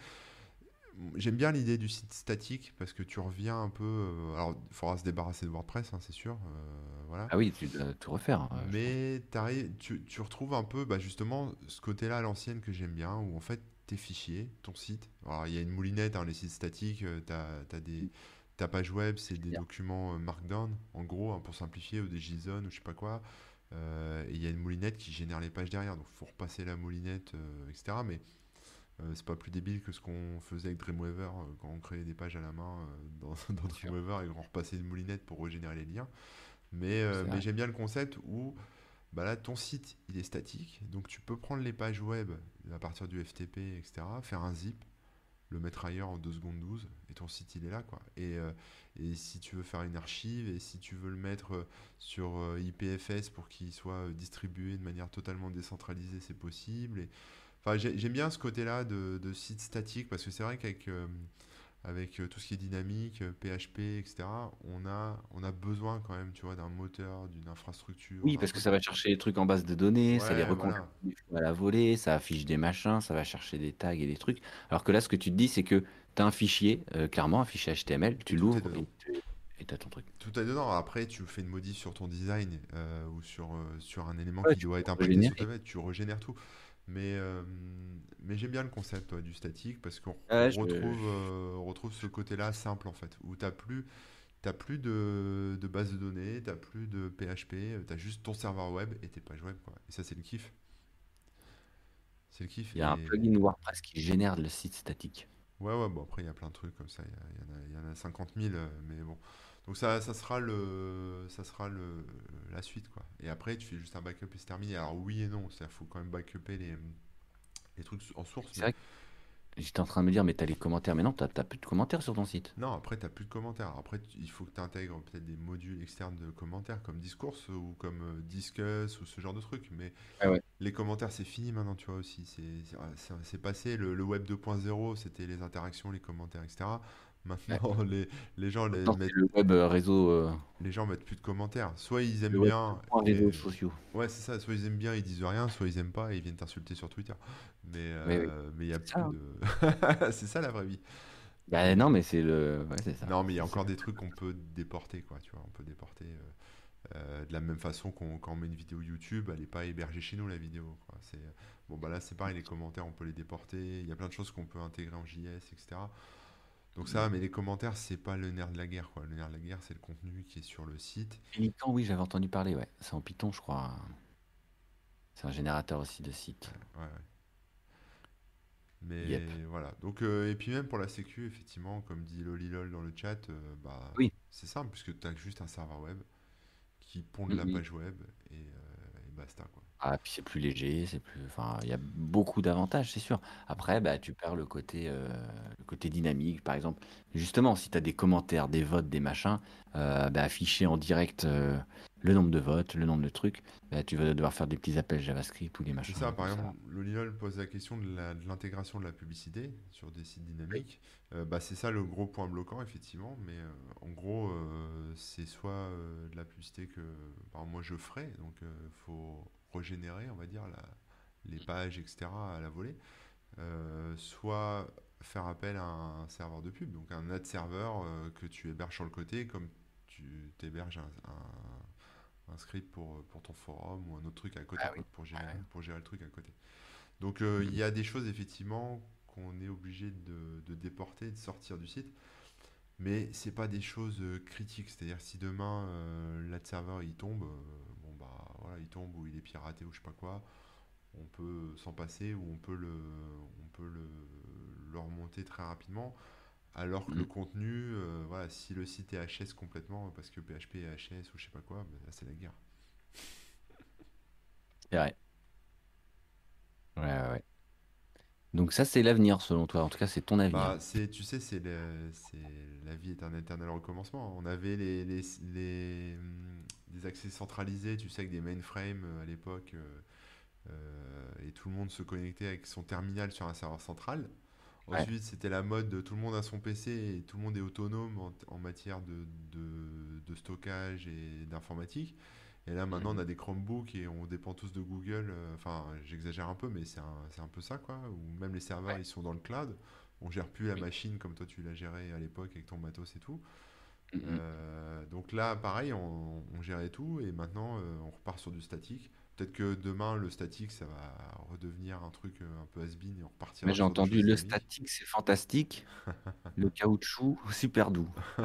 j'aime bien l'idée du site statique parce que tu reviens un peu. euh, alors, il faudra se débarrasser de WordPress, hein, c'est sûr, euh, voilà. Ah oui, tu dois tout refaire. pense. Mais tu, tu retrouves un peu bah, justement ce côté-là à l'ancienne que j'aime bien, où en fait tes fichiers, ton site, alors il y a une moulinette, hein, les sites statiques, euh, des, ta page web, c'est des bien. documents Markdown, en gros, hein, pour simplifier, ou des JSON, ou je sais pas quoi. Euh, et il y a une moulinette qui génère les pages derrière, donc il faut repasser la moulinette, euh, etc. Mais c'est pas plus débile que ce qu'on faisait avec Dreamweaver euh, quand on créait des pages à la main euh, dans. Dreamweaver et qu'on repassait une moulinette pour régénérer les liens. Mais, euh, j'aime bien le concept où bah là, ton site il est statique, donc tu peux prendre les pages web à partir du FTP, etc., faire un zip, le mettre ailleurs en 2 secondes 12, et ton site il est là, quoi. Et, euh, et si tu veux faire une archive, et si tu veux le mettre euh, sur euh, IPFS pour qu'il soit euh, distribué de manière totalement décentralisée, c'est possible. Et, enfin, j'aime bien ce côté-là de, de site statique, parce que c'est vrai qu'avec euh, avec euh, tout ce qui est dynamique, euh, PHP, etc., on a, on a besoin quand même, tu vois, d'un moteur, d'une infrastructure, Oui, parce que ça va chercher les trucs en base de données, ça les reconstruit voilà. à la volée, ça affiche des machins, ça va chercher des tags et des trucs. Alors que là, ce que tu te dis, c'est que tu as un fichier, euh, clairement, un fichier HTML, tu l'ouvres et tu as ton truc. Tout est dedans. Après, tu fais une modif sur ton design euh, ou sur, sur un élément Ouais, qui doit être impacté sur ta tu régénères tout. Mais, euh, mais j'aime bien le concept ouais, du statique parce qu'on retrouve, euh, retrouve ce côté-là simple en fait, où t'as plus, T'as plus de, de base de données, t'as plus de PHP, t'as juste ton serveur web et tes pages web, quoi. Et ça, c'est le kiff. C'est le kiff. Il y a un plugin WordPress qui génère le site statique. Ouais, ouais, bon, après, il y a plein de trucs comme ça. Il y, a- il y en a, il y en a 50 000, euh, mais bon. Donc, ça, ça sera, le, ça sera le, la suite, quoi. Et après, tu fais juste un backup et c'est terminé. Alors, oui et non. Il faut quand même backuper les, les trucs en source. C'est mais- vrai que j'étais en train de me dire, mais t'as les commentaires. Mais non, t'as t'as plus de commentaires sur ton site. Non, après, tu plus de commentaires. Après, tu- il faut que tu intègres peut-être des modules externes de commentaires, comme Discourse ou comme euh, Discuss ou ce genre de trucs. Mais ouais. les commentaires, c'est fini maintenant, tu vois, aussi. C'est c'est- c'est- c'est passé. Le, le web 2.0, c'était les interactions, les commentaires, etc. Maintenant, les, les gens les mettent, le web euh, réseau, euh, les gens mettent plus de commentaires. Soit ils aiment web bien, et- réseaux sociaux. ouais, c'est ça. Soit ils aiment bien, ils disent rien. Soit ils aiment pas et ils viennent t'insulter sur Twitter. Mais Oui, oui. euh, mais il y a ça, plus hein. de. c'est ça la vraie vie. Bah, non, mais c'est le. Ouais, c'est ça. Non, mais il y a encore des trucs qu'on peut déporter, quoi. Tu vois, on peut déporter euh, euh, de la même façon qu'on quand on met une vidéo YouTube, elle n'est pas hébergée chez nous la vidéo. Quoi. C'est bon, bah là c'est pareil, les commentaires on peut les déporter. Il y a plein de choses qu'on peut intégrer en JS, etc. Donc ça, mais les commentaires c'est pas le nerf de la guerre, quoi. Le nerf de la guerre c'est le contenu qui est sur le site. Pelican, oui, j'avais entendu parler, ouais. C'est en Python, je crois. C'est un générateur aussi de sites. Ouais, ouais. Mais Yep. voilà. Donc euh, et puis même pour la sécu, effectivement, comme dit Lolilol dans le chat, euh, bah Oui. c'est simple puisque tu as juste un serveur web qui pond de la Mhm. page web et, euh, et basta quoi. Ah, puis c'est plus léger, c'est plus. Enfin, il y a beaucoup d'avantages, c'est sûr. Après, bah, tu perds le côté, euh, le côté dynamique, par exemple. Justement, si tu as des commentaires, des votes, des machins, euh, bah, afficher en direct euh, le nombre de votes, le nombre de trucs, bah, tu vas devoir faire des petits appels JavaScript ou les C'est machins. ça, par comme exemple, Lolilol pose la question de la- de l'intégration de la publicité sur des sites dynamiques. Bah, c'est ça le gros point bloquant, effectivement, mais en gros, c'est soit de la publicité que par exemple, moi je ferais, donc il faut régénérer, on va dire, la- les pages, etc., à la volée, euh, soit faire appel à un serveur de pub, donc un ad serveur euh, que tu héberges sur le côté, comme tu t'héberges un, un- un script pour, pour ton forum ou un autre truc à côté Ah quoi, oui. pour, gérer, Ah pour gérer le truc à côté. Donc euh, il y a des choses effectivement qu'on est obligé de, de déporter, de sortir du site, mais c'est pas des choses euh, critiques. C'est-à-dire si demain euh, l'ad serveur il tombe, euh, voilà il tombe ou il est piraté ou je sais pas quoi, on peut s'en passer ou on peut le, on peut le, le remonter très rapidement. Alors que le Mhm. contenu, euh, voilà, si le site est HS complètement parce que PHP est HS ou je sais pas quoi, bah, là c'est la guerre. Vrai. Ouais, ouais, ouais. Donc ça, c'est l'avenir, selon toi. En tout cas, c'est ton avenir. Bah, c'est, tu sais, c'est la vie est un éternel recommencement. On avait les, les, les, des accès centralisés, tu sais, avec des mainframes euh, à l'époque, euh, euh, et tout le monde se connectait avec son terminal sur un serveur central. Ouais. Ensuite, c'était la mode de tout le monde a son PC et tout le monde est autonome en, en matière de, de, de stockage et d'informatique. Et là, maintenant, on a des Chromebooks et on dépend tous de Google. Enfin, j'exagère un peu, mais c'est un, c'est un peu ça, quoi. Ou même les serveurs, Ouais. ils sont dans le cloud. On gère plus la Oui. machine comme toi tu l'as géré à l'époque avec ton matos et tout. Mhm. Euh, donc là, pareil, on, on gérait tout et maintenant euh, on repart sur du statique. Peut-être que demain, le statique, ça va redevenir un truc euh, un peu has-been et on repartira Mais j'ai entendu le statique, c'est fantastique. Le caoutchouc, super doux.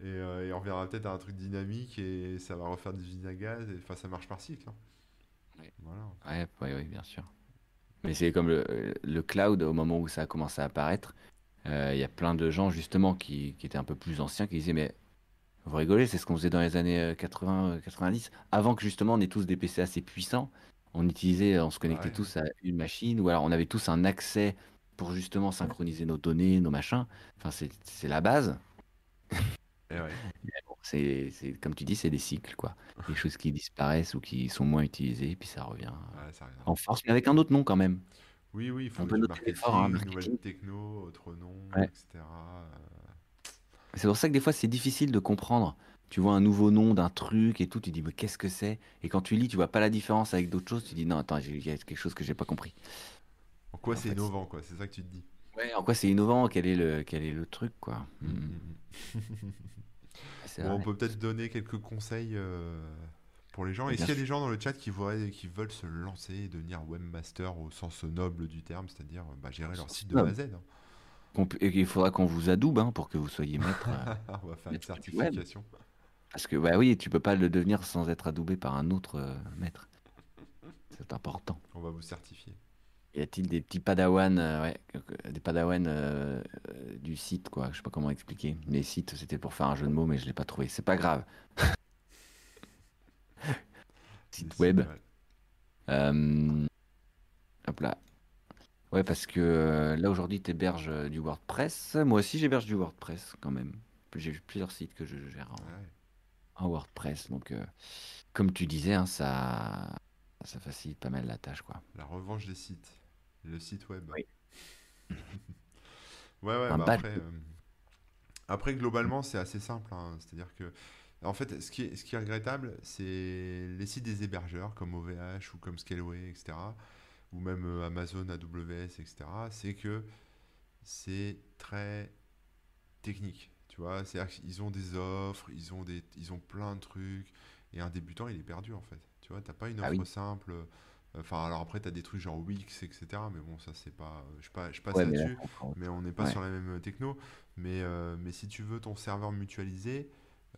Et, euh, et on reviendra peut-être à un truc dynamique et ça va refaire des usines à gaz. Et, enfin, ça marche par cycle. hein. Ouais. Voilà. Ouais, ouais, ouais, bien sûr. Mais c'est comme le, le cloud, au moment où ça a commencé à apparaître, il y a plein de gens justement qui, qui étaient un peu plus anciens qui disaient mais vous rigolez, c'est ce qu'on faisait dans les années euh, 80, euh, 90, avant que justement on ait tous des PC assez puissants, on utilisait, on se connectait Ouais. tous à une machine, ou alors on avait tous un accès pour justement synchroniser nos données, nos machins. Enfin, c'est la base. Et ouais. Bon, c'est c'est- comme tu dis, c'est des cycles, quoi. Des choses qui disparaissent ou qui sont moins utilisées, puis ça revient Ouais, ça revient. en force, mais avec un autre nom quand même. Oui, oui, il faut du noter marketing, l'effort, hein, marketing. techno, autre nom, Ouais. etc. Euh, C'est pour ça que des fois c'est difficile de comprendre. Tu vois un nouveau nom d'un truc et tout, tu dis mais qu'est-ce que c'est? Et quand tu lis, tu vois pas la différence avec d'autres choses, tu dis non, attends, il y a quelque chose que j'ai pas compris. En quoi c'est innovant, quoi? C'est ça que tu te dis. Ouais, en quoi c'est innovant? Quel est le, quel est le truc, quoi? Mm, Mhm. mm, mm. C'est Bon, on peut peut-être donner quelques conseils euh, pour les gens. Bien qu'il y a des gens dans le chat qui, voudraient- qui veulent se lancer et devenir webmaster au sens noble du terme, c'est-à-dire bah, gérer leur site de A à. Z hein et il faudra qu'on vous adoube hein, pour que vous soyez maître. euh, On va faire une certification. Parce que bah oui, tu peux pas le devenir sans être adoubé par un autre euh, maître. C'est important. On va vous certifier. Y a-t-il des petits padawans, euh, ouais, des padawans euh, du site, quoi? Je sais pas comment expliquer. Les sites, c'était pour faire un jeu de mots, mais je l'ai pas trouvé. C'est pas grave. Site web. ouais. Euh, Hop là. Ouais, parce que euh, là aujourd'hui, tu héberges du WordPress. Moi aussi, j'héberge du WordPress quand même. J'ai plusieurs sites que je gère en, Ouais. en WordPress. Donc, euh, comme tu disais, hein, ça, ça facilite pas mal la tâche, quoi. La revanche des sites. Le site web. Oui. ouais, bah euh, après, globalement, c'est assez simple. hein. C'est-à-dire que, en fait, ce qui est, ce qui est regrettable, c'est les sites des hébergeurs comme OVH ou comme Scaleway, etc. Ou même euh, Amazon, AWS, etc. C'est que c'est très technique. Tu vois, c'est-à-dire qu'ils ont des offres, ils ont, des, ils ont plein de trucs. Et un débutant, il est perdu, en fait. Tu vois, t'as pas une Ah offre oui. simple. Enfin, alors après, tu as des trucs genre Wix, etc. Mais bon, ça, c'est pas. Je, pas, je passe Ouais, mais là, là-dessus, mais on n'est pas Ouais. sur la même techno. Mais, euh, mais si tu veux ton serveur mutualisé,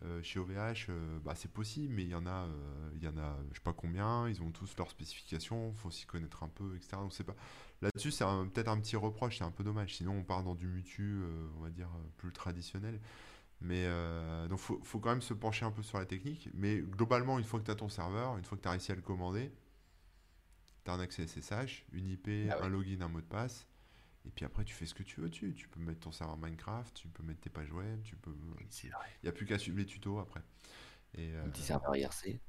euh, chez OVH, euh, bah, c'est possible, mais il y en a, euh, il y en a, je sais pas combien, ils ont tous leurs spécifications, faut s'y connaître un peu, etc. Donc c'est pas. Là-dessus, c'est peut-être un petit reproche, c'est un peu dommage. Sinon, on part dans du mutu, on va dire, plus traditionnel. Mais euh, donc, faut, faut quand même se pencher un peu sur la technique. Mais globalement, une fois que tu as ton serveur, une fois que tu as réussi à le commander, tu as un accès SSH, une IP, Ah ouais. un login, un mot de passe. Et puis après, tu fais ce que tu veux dessus. Tu peux mettre ton serveur Minecraft, tu peux mettre tes pages web, tu peux. Vrai. Il n'y a plus qu'à suivre les tutos après. Et, Un euh, petit serveur IRC. et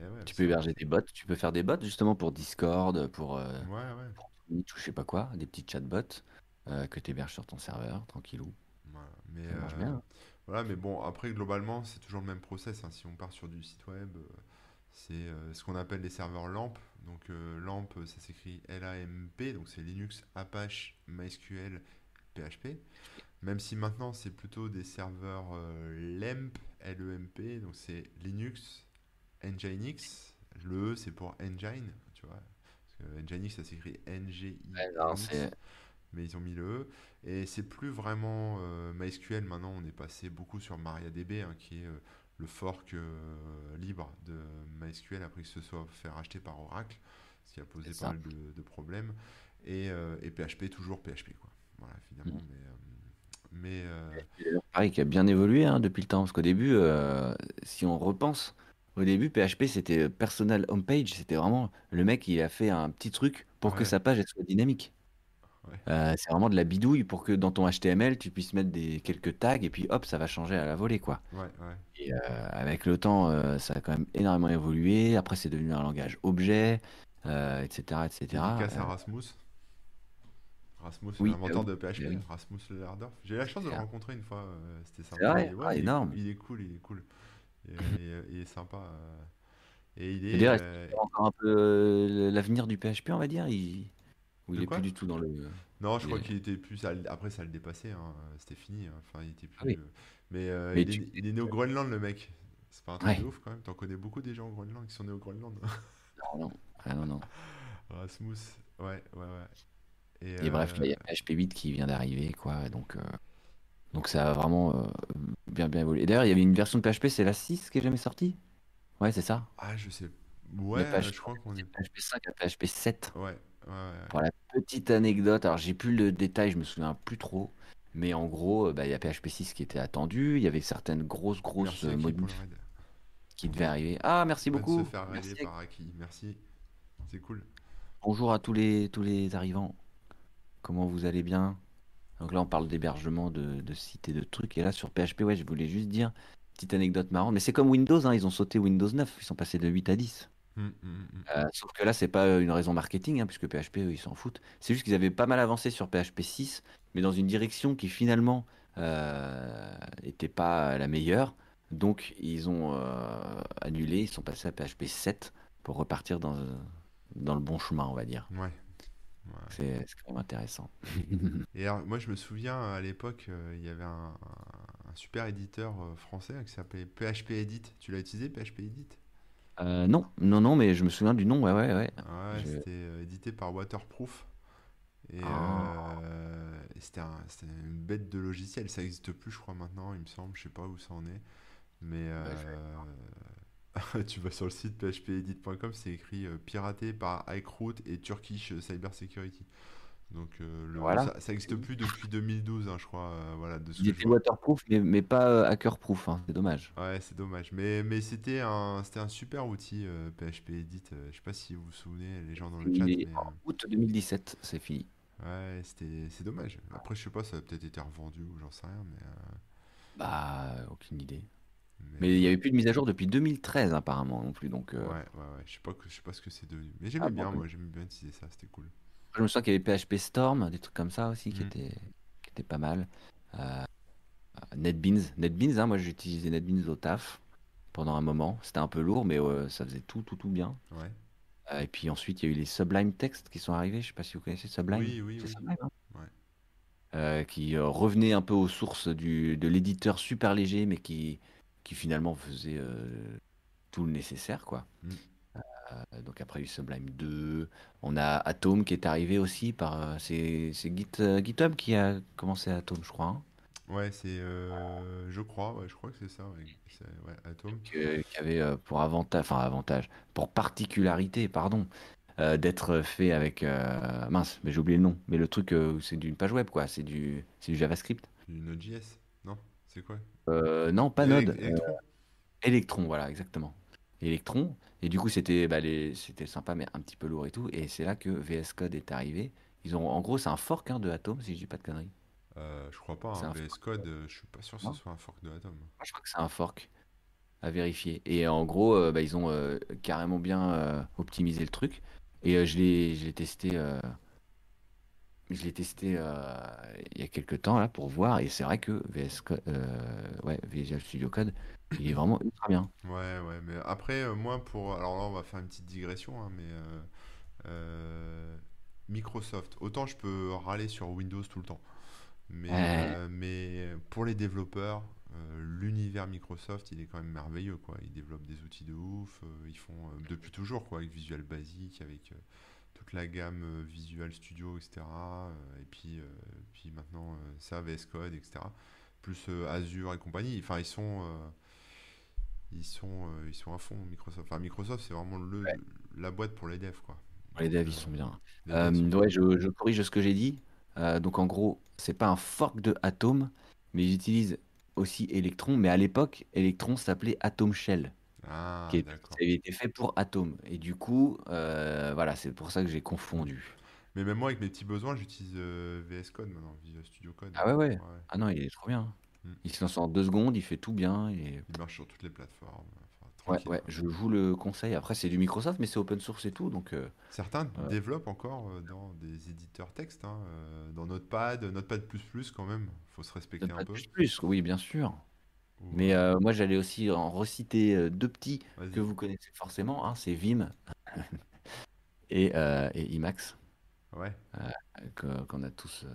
ouais, Tu peux héberger des bots. Tu peux faire des bots justement pour Discord, pour euh, Ouais, ouais. Twitch ou je sais pas quoi, des petits chatbots euh, que tu héberges sur ton serveur, tranquillou. Voilà. Mais, Ça marche euh, bien. Voilà, mais bon, après, globalement, c'est toujours le même process. hein. Si on part sur du site web, euh, c'est euh, ce qu'on appelle les serveurs LAMP. Donc, euh, LAMP, ça s'écrit L-A-M-P, donc c'est Linux, Apache, MySQL, PHP. Même si maintenant, c'est plutôt des serveurs euh, LEMP, L-E-M-P, donc c'est Linux, Nginx. Le E, c'est pour Engine, tu vois. Parce que Nginx, ça s'écrit Ouais, N-G-I-N-X c'est- mais ils ont mis le E. Et c'est plus vraiment euh, MySQL. Maintenant, on est passé beaucoup sur MariaDB, hein, qui est euh, le fork euh, libre de MySQL après que ce soit fait racheter par Oracle, ce qui a posé pas mal de, de problèmes. Et, euh, et PHP, toujours PHP, quoi. Voilà, finalement. Mm. Mais, euh, mais euh, Pareil, qui a bien évolué hein, depuis le temps. Parce qu'au début, euh, si on repense, au début, PHP, c'était personal homepage. C'était vraiment le mec, il a fait un petit truc pour que sa page elle soit dynamique. Ouais. Euh, c'est vraiment de la bidouille pour que dans ton HTML, tu puisses mettre des, quelques tags et puis hop, ça va changer à la volée, quoi. ouais, ouais. Et euh, avec le temps, euh, ça a quand même énormément évolué. Après, c'est devenu un langage objet, etc., etc. Dédicace à Rasmus. Rasmus, Oui, l'inventeur bah de PHP, bah oui. Rasmus. J'ai eu la chance de le rencontrer une fois, c'était sympa. vrai? Ah, il, est, énorme. il est cool, il est cool. Et, et- il est sympa. et il est. d'ailleurs, c'est encore un peu l'avenir du PHP, on va dire? Il... Ou il est plus du tout dans le. Non, je Il crois est- qu'il était plus. ça- Après, ça le dépassait. hein, C'était fini. hein, Enfin, il était plus. Ah oui. euh, Mais, euh, Mais il, tu- est, il est né au Groenland, le mec. C'est pas un truc Ouais. de ouf quand même. T'en connais beaucoup des gens au Groenland qui sont nés au Groenland. Non, non. Ah, non, non. Rasmus. Ouais, ouais, ouais. Et, Et bref, là, il y euh, a PHP 8 qui vient d'arriver, quoi. Donc, euh, donc ça a vraiment euh, bien, bien évolué. D'ailleurs, il y avait une version de PHP, c'est la 6 qui est jamais sortie? Ouais, c'est ça? Ah, je sais. Ouais, PHP, je crois qu'on est. PHP 5 à PHP 7. Ouais, ouais, ouais. Pour la petite anecdote, alors j'ai plus le détail, je me souviens plus trop. Mais en gros, euh, bah, il y a PHP 6 qui était attendu. Il y avait certaines grosses, grosses euh, modifs raid. qui devaient arriver. Ah, merci de beaucoup. se faire Merci. raider par Aki. Merci. C'est cool. Bonjour à tous les, tous les arrivants. Comment vous allez bien? Donc là, on parle d'hébergement de, de sites et de trucs. Et là, sur PHP, ouais, je voulais juste dire, petite anecdote marrante. Mais c'est comme Windows, hein, ils ont sauté Windows 9. Ils sont passés de 8 à 10. Hum, hum, hum. Euh, sauf que là, c'est pas euh, une raison marketing, hein, puisque PHP, eux, ils s'en foutent. C'est juste qu'ils avaient pas mal avancé sur PHP 6, mais dans une direction qui finalement euh, était pas la meilleure. Donc, ils ont euh, annulé, ils sont passés à PHP 7 pour repartir dans, euh, dans le bon chemin, on va dire. Ouais. Ouais. C'est quand même intéressant. Et alors, moi, je me souviens à l'époque, euh, il y avait un, super éditeur euh, français hein, qui s'appelait PHP Edit. Tu l'as utilisé, PHP Edit? Euh, non, non, non, mais je me souviens du nom, ouais, ouais, ouais. Ouais, Je- c'était euh, édité par Waterproof. Et Ah. euh, et c'était un- c'était une bête de logiciel. Ça n'existe plus, je crois, maintenant, il me semble. Je sais pas où ça en est. Mais Bah, euh, tu vas sur le site phpedit.com, c'est écrit piraté par iCroot et Turkish Cyber Security. Donc euh, le, Voilà. ça, ça existe plus depuis 2012, hein, je crois. euh, voilà, de ce Il était waterproof, mais, mais pas euh, hackerproof, hein, c'est dommage. Ouais, c'est dommage. Mais, mais c'était un, super outil euh, PHP Edit. Euh, je sais pas si vous vous souvenez, les gens dans le chat. Mais, en août 2017, c'est fini. ouais, c'était, c'est dommage. Après, je sais pas, ça a peut-être été revendu ou j'en sais rien. Mais, Bah, aucune idée. mais, il n'y avait plus de mise à jour depuis 2013 apparemment non plus, donc... ouais, ouais, ouais. Je sais pas, que- je sais pas ce que c'est devenu. Mais j'aimais Ah, bon, bien, oui. moi, j'aimais bien utiliser ça, c'était cool. Je me souviens qu'il y avait PHP Storm, des trucs comme ça aussi qui Mm. étaient, qui étaient pas mal. Euh, NetBeans, NetBeans, hein, moi j'ai utilisé NetBeans au taf pendant un moment. C'était un peu lourd, mais euh, ça faisait tout, tout, tout bien. Ouais. Euh, et puis ensuite, il y a eu les Sublime Text qui sont arrivés. Je sais pas si vous connaissez Sublime. Oui, oui, oui. Sublime, hein Ouais. Qui revenait un peu aux sources du, de l'éditeur super léger, mais qui, qui finalement faisait tout le nécessaire, quoi. Mm. Euh, donc après, eu Sublime 2. On a Atom qui est arrivé aussi par. euh, c'est Git, euh, GitHub qui a commencé Atom, je crois. hein, Ouais, c'est. euh, je crois, ouais, je crois que c'est ça. Ouais, Atom. qui avait euh, pour avantage, enfin avantage, pour particularité, pardon, d'être fait avec. mince, mais j'ai oublié le nom. Mais le truc, c'est d'une page web, quoi. C'est du, c'est du JavaScript. Du Node.js Non? C'est quoi? Euh, non, pas Node. Electron Electron, voilà, exactement. Electron. Et du coup, c'était bah, les- c'était sympa, mais un petit peu lourd et tout. Et c'est là que VS Code est arrivé. Ils ont, en gros, c'est un fork hein, de Atom, si je dis pas de conneries. Euh, Je crois pas. Hein, VS Code, euh, je suis pas sûr que ce soit un fork de Atom. Moi, je crois que c'est un fork à vérifier. Et en gros, euh, bah, ils ont euh, carrément bien euh, optimisé le truc. Et euh, je l'ai testé, euh, je l'ai testé euh, il y a quelques temps là pour voir. Et c'est vrai que VS Code, euh, ouais, Visual Studio Code, il est vraiment ultra bien. Ouais, ouais, mais après, euh, moi, pour. Alors là, on va faire une petite digression, hein, mais. euh, euh, Microsoft, autant je peux râler sur Windows tout le temps, mais, Ouais. euh, mais pour les développeurs, euh, l'univers Microsoft, il est quand même merveilleux, quoi. Ils développent des outils de ouf, euh, ils font euh, depuis toujours, quoi, avec Visual Basic, avec euh, toute la gamme euh, Visual Studio, etc. euh, et puis, euh, puis maintenant, euh, ça, VS Code, etc. Plus euh, Azure et compagnie. Enfin, ils sont. euh, ils sont, euh, ils sont à fond, Microsoft. Enfin, Microsoft, c'est vraiment le, la boîte pour les devs, quoi. Les devs, ils sont bien. Sont- Euh, ouais, je, je corrige ce que j'ai dit. Euh, donc en gros, c'est pas un fork de Atom, mais ils utilisent aussi Electron. Mais à l'époque, Electron s'appelait Atom Shell, Ah, qui avait été fait pour Atom. Et du coup, euh, voilà, c'est pour ça que j'ai confondu. Mais même moi, avec mes petits besoins, j'utilise euh, VS Code maintenant, Visual Studio Code. Ah ouais, ouais. Ah non, il est trop bien. Il se lance en deux secondes, il fait tout bien. Et... Il marche sur toutes les plateformes. Enfin, Ouais, je vous le conseille. Après, c'est du Microsoft, mais c'est open source et tout. Donc, euh, Certains développent encore euh, dans des éditeurs texte, hein, euh, dans Notepad, Notepad++ quand même. Faut se respecter un Notepad++, peu. oui, bien sûr. Mais euh, moi, j'allais aussi en reciter euh, deux petits que vous connaissez forcément. hein, c'est Vim et, euh, et Emacs. Ouais. qu'on a tous, euh,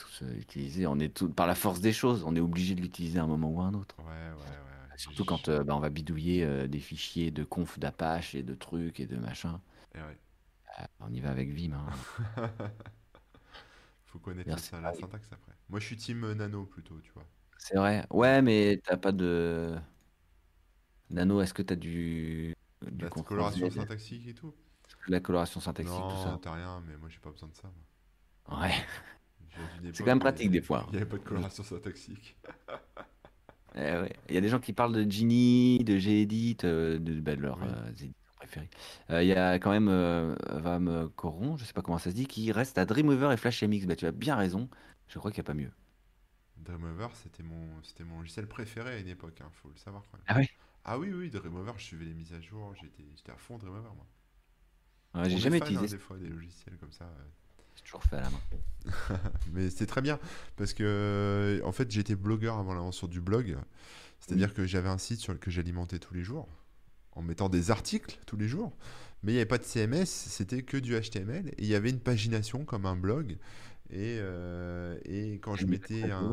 tous euh, utilisé. On est tout, par la force des choses, on est obligé de l'utiliser à un moment ou à un autre. Ouais, ouais, ouais. Surtout quand euh, bah, on va bidouiller euh, des fichiers de conf d'Apache et de trucs et de machin. Et ouais. Euh, on y va avec Vim. hein. Faut connaître la, la syntaxe après. Moi, je suis team nano plutôt, tu vois. C'est vrai. Ouais, mais t'as pas de. Nano, est-ce que t'as du. du La contrôle coloration syntaxique et tout. La coloration syntaxique, tout Non, ça? t'as rien, mais moi, j'ai pas besoin de ça. moi. Ouais. C'est quand même il pratique des fois. Il n'y avait pas de coloration syntaxique. Eh ouais. Il y a des gens qui parlent de Genie, de Gedit, euh, de, bah, de leurs Oui. euh, éditeurs préférés. Euh, Il y a quand même euh, Vam Coron, je sais pas comment ça se dit, qui reste à Dreamweaver et FlashMX. Bah, tu as bien raison. Je crois qu'il n'y a pas mieux. Dreamweaver, c'était mon, c'était mon logiciel préféré à une époque, hein, faut le savoir quand même. Ah ouais? Ah oui, oui, Dreamweaver, je suivais les mises à jour, j'étais, j'étais à fond Dreamweaver, moi. Ouais, On j'ai jamais fan, hein, utilisé. des fois des logiciels comme ça. Toujours fait à la main. Mais c'était très bien parce que euh, en fait j'étais blogueur avant l'aventure du blog, c'est-à-dire que j'avais un site sur lequel j'alimentais tous les jours en mettant des articles tous les jours, mais il n'y avait pas de CMS, c'était que du HTML et il y avait une pagination comme un blog. Et, euh, et quand je mettais un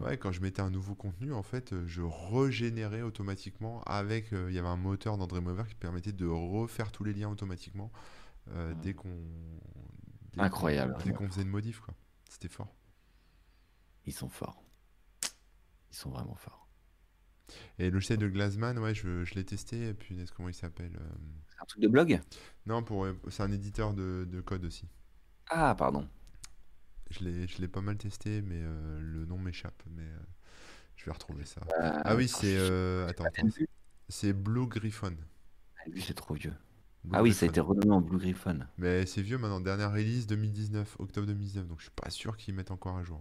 ouais, quand je mettais un nouveau contenu en fait je régénérais automatiquement avec euh, il y avait un moteur dans Dreamweaver qui permettait de refaire tous les liens automatiquement euh, qu'on dès qu'on- Incroyable. dès qu'on faisait une modif quoi. C'était fort. Ils sont forts. Ils sont vraiment forts. Et le logiciel de Glassman, ouais, je, je l'ai testé. Et puis, comment il s'appelle euh, C'est un truc de blog? Non, pour, c'est un éditeur de, de code aussi. Ah, pardon. Je l'ai, je l'ai pas mal testé, mais euh, le nom m'échappe. Mais euh, je vais retrouver ça. ah oui, c'est. attends, attends. C'est Blue Griffon. Ah, lui, c'est trop vieux. Ah oui, ça a été renommé en Blue Griffon. Mais c'est vieux maintenant. Dernière release 2019, octobre 2019. Donc je suis pas sûr qu'ils mettent encore à jour.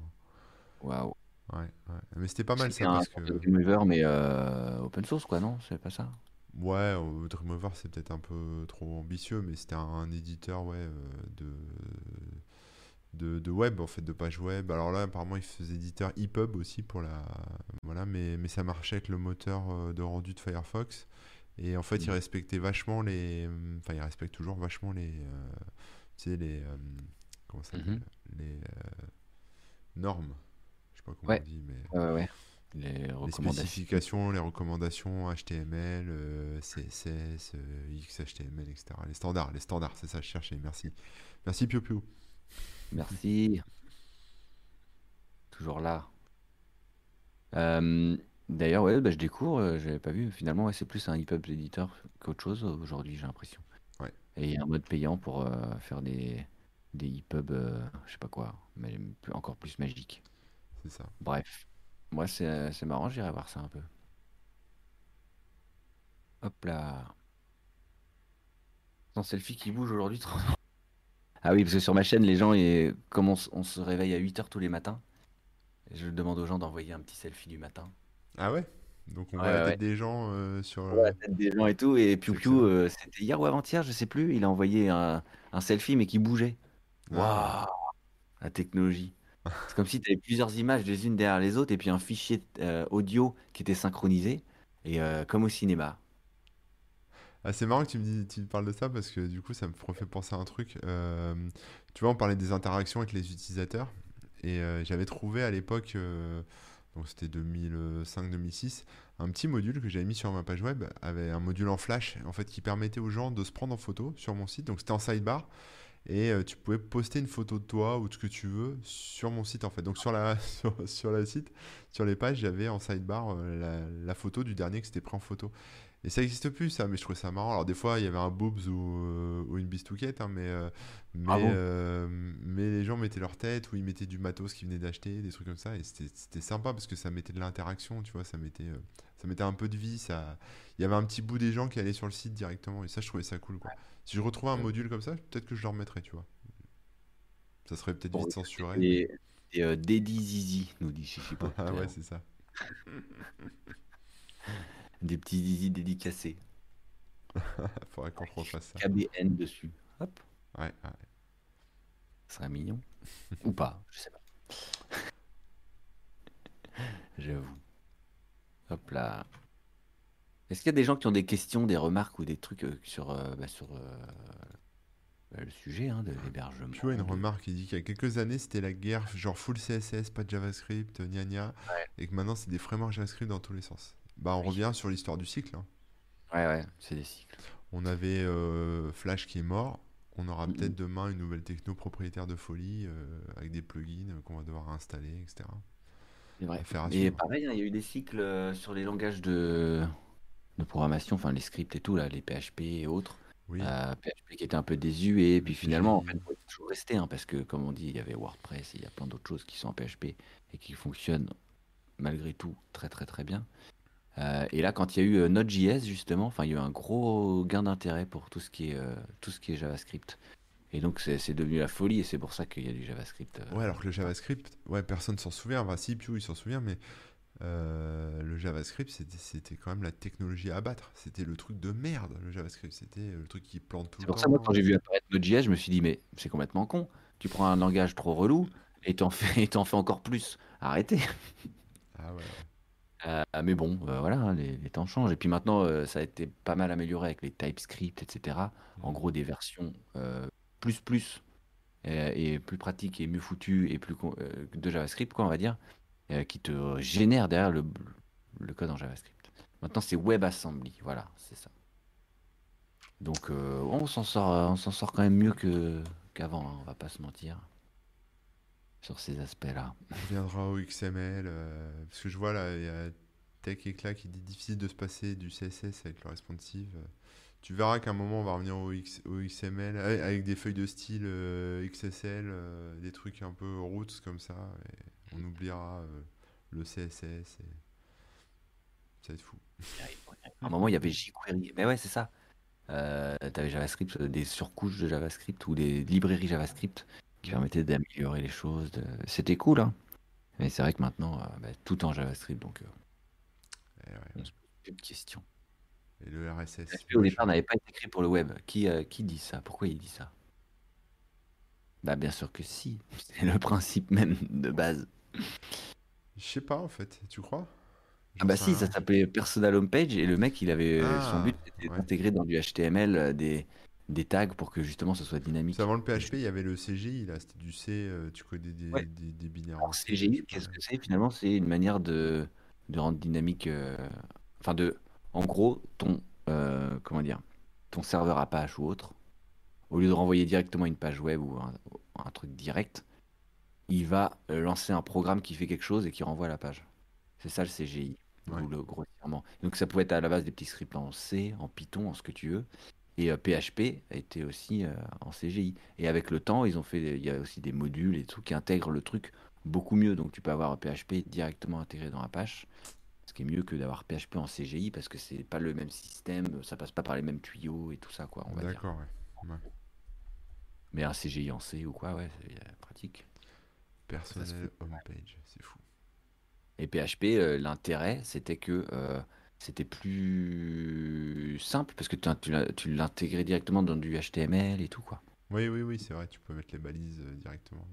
Waouh. Ouais, ouais. Mais c'était pas mal ça. parce que... Dreamweaver, mais euh, open source, quoi, non? C'est pas ça? Ouais, Dreamweaver, c'est peut-être un peu trop ambitieux, mais c'était un, éditeur ouais, euh, de, de, de, web, en fait, de page web. Alors là, apparemment, il faisait éditeur EPUB aussi pour la. Voilà, mais, mais ça marchait avec le moteur euh, de rendu de Firefox. Et en fait, il mm. respectait vachement les. Enfin, il respecte toujours vachement les. tu sais, les. comment ça mm-hmm. Les normes sais pas comment on dit, mais. Ouais, ouais. Les, spécifications, les recommandations HTML, euh, CSS, euh, XHTML, etc. Les standards, les standards, c'est ça que je cherchais. Merci. Merci Pio Pio. Merci. Toujours là. Euh, d'ailleurs, ouais, bah, je découvre, j'avais pas vu. Finalement, ouais, c'est plus un EPUB éditeur qu'autre chose aujourd'hui, j'ai l'impression. Ouais. Et il y a un mode payant pour faire des, des EPUB, je sais pas quoi, mais encore plus magique. C'est ça. Bref. Moi, c'est c'est marrant, j'irai voir ça un peu. Hop là. Sans selfie qui bouge aujourd'hui. trop- Ah oui, parce que sur ma chaîne, les gens, et comme on, se réveille à 8h tous les matins, je demande aux gens d'envoyer un petit selfie du matin. Ah ouais? Donc on voit la tête des gens euh, sur. la tête des gens et tout. Et Piu Piu, euh, c'était hier ou avant-hier, je sais plus. Il a envoyé un, un selfie, mais qui bougeait. Ah. Waouh! La technologie. C'est comme si tu avais plusieurs images les unes derrière les autres et puis un fichier euh, audio qui était synchronisé, et euh, comme au cinéma. Ah, c'est marrant que tu me, dis, tu parles de ça parce que du coup, ça me fait penser à un truc. Tu vois, on parlait des interactions avec les utilisateurs. Et j'avais trouvé à l'époque, donc c'était 2005-2006, un petit module que j'avais mis sur ma page web, avait un module en flash en fait qui permettait aux gens de se prendre en photo sur mon site. Donc c'était en sidebar et euh, tu pouvais poster une photo de toi ou de ce que tu veux sur mon site en fait. Donc sur la sur, la site, sur les pages, j'avais en sidebar euh, la, photo du dernier que c'était pris en photo. Et ça n'existe plus ça, mais je trouvais ça marrant. Alors des fois il y avait un boobs ou, euh, ou une bistouquette, hein, mais mais, ah mais les gens mettaient leur tête ou ils mettaient du matos qu'ils venaient d'acheter, des trucs comme ça, et c'était sympa parce que ça mettait de l'interaction, tu vois, ça mettait ça mettait un peu de vie, ça il y avait un petit bout des gens qui allaient sur le site directement, et ça je trouvais ça cool quoi. Si je retrouvais un module comme ça, peut-être que je le remettrais, tu vois. Ça serait peut-être vite censuré. Et, et euh, Zizi, nous dit Chichi Ah ouais, c'est ça. Des petits Zizi dédicacés. Faudrait qu'on refasse ça. KBN dessus. Hop. Ouais, ouais. Ça serait mignon. Ou pas, je sais pas. J'avoue. Hop là. Est-ce qu'il y a des gens qui ont des questions, des remarques ou des trucs euh, sur, euh, bah, sur euh, bah, le sujet hein, de l'hébergement? Tu vois, une remarque qui dit qu'il y a quelques années, c'était la guerre, genre full CSS, pas de JavaScript, gna gna, et que maintenant, c'est des frameworks JavaScript dans tous les sens. Bah, on revient sur l'histoire du cycle. Hein. Ouais, ouais, c'est des cycles. On avait Flash qui est mort. On aura peut-être demain une nouvelle techno propriétaire de folie avec des plugins qu'on va devoir installer, etc. C'est vrai. Et pareil, hein, il y a eu des cycles sur les langages de de programmation, enfin les scripts et tout, là, les PHP et autres. PHP euh, qui était un peu désuet, et puis finalement, en fait, il faut toujours rester, hein, parce que comme on dit, il y avait WordPress, et il y a plein d'autres choses qui sont en PHP et qui fonctionnent malgré tout très très très bien. Euh, et là, quand il y a eu euh, Node.js, justement, enfin, il y a eu un gros gain d'intérêt pour tout ce qui est, tout ce qui est JavaScript. Et donc, c'est devenu la folie, et c'est pour ça qu'il y a du JavaScript. Ouais, alors que le JavaScript, ouais, personne s'en souvient. Enfin, si, Pew, il s'en souvient, mais euh, le JavaScript, c'était quand même la technologie à abattre. C'était le truc de merde, le JavaScript. C'était le truc qui plante tout le. C'est pour ça, quand j'ai vu apparaître Node.js, je me suis dit, mais c'est complètement con. Tu prends un langage trop relou et t'en fais, en fais encore plus. Arrêtez. Ah ouais. Euh, mais bon, euh, voilà, hein, les, temps changent. Et puis maintenant, ça a été pas mal amélioré avec les TypeScript, etc. En gros, des versions plus plus et, plus pratiques et mieux foutues et plus de JavaScript, quoi, on va dire. Euh, qui te génère derrière le, le code en JavaScript. Maintenant, c'est WebAssembly. Voilà, c'est ça. Donc, euh, on s'en sort, on s'en sort quand même mieux que qu'avant. Hein, on va pas se mentir. Sur ces aspects-là. On reviendra au XML, euh, parce que je vois là, il y a Tech Eclat qui dit difficile de se passer du CSS avec le responsive. Tu verras qu'à un moment on va revenir au, X- au XML avec des feuilles de style euh, XSL, euh, des trucs un peu roots comme ça, et on oubliera le CSS. Et... Ça va être fou. À un moment, il y avait jQuery. Mais ouais, c'est ça. Tu avais JavaScript, des surcouches de JavaScript ou des librairies JavaScript qui permettaient d'améliorer les choses. de- C'était cool, hein. Mais c'est vrai que maintenant, euh, bah, tout en JavaScript, donc euh, Et, ouais. on se pose plus de questions. Et le RSS. PHP au départ n'avait pas été créé pour le web? Qui, euh, qui dit ça? Pourquoi il dit ça? Bah bien sûr que si. C'est le principe même de base. Je sais pas en fait, tu crois? Ah J'en bah sais si, rien. ça s'appelait Personal Homepage et le mec, il avait Ah, son but c'était ouais. d'intégrer dans du HTML euh, des, des tags pour que justement ce soit dynamique. Avant le PHP, il y avait le CGI, là, c'était du C, euh, tu codais des, Ouais. des, des binaires. Alors, CGI, qu'est-ce que c'est? Finalement C'est une manière de, de rendre dynamique. euh, enfin, de. En gros, ton. euh, comment dire Ton serveur Apache ou autre, au lieu de renvoyer directement une page web ou un, un truc direct, il va lancer un programme qui fait quelque chose et qui renvoie la page. C'est ça le CGI, Ouais. ou le grossièrement. Donc ça pouvait être à la base des petits scripts en C, en Python, en ce que tu veux. Et euh, PHP a été aussi euh, en CGI. Et avec le temps, ils ont fait, il y a aussi des modules et tout qui intègrent le truc beaucoup mieux. Donc tu peux avoir PHP directement intégré dans Apache, ce qui est mieux que d'avoir PHP en CGI parce que c'est pas le même système, ça passe pas par les mêmes tuyaux et tout ça, quoi, on va dire. D'accord, ouais. ouais. Mais un CGI en C ou quoi, ouais, c'est euh, pratique. Personnel fait, homepage, c'est fou. Et PHP, euh, l'intérêt, c'était que euh, c'était plus simple parce que tu, l'intégrais directement dans du HTML et tout, quoi. Oui, oui, oui, c'est vrai, tu peux mettre les balises euh, directement.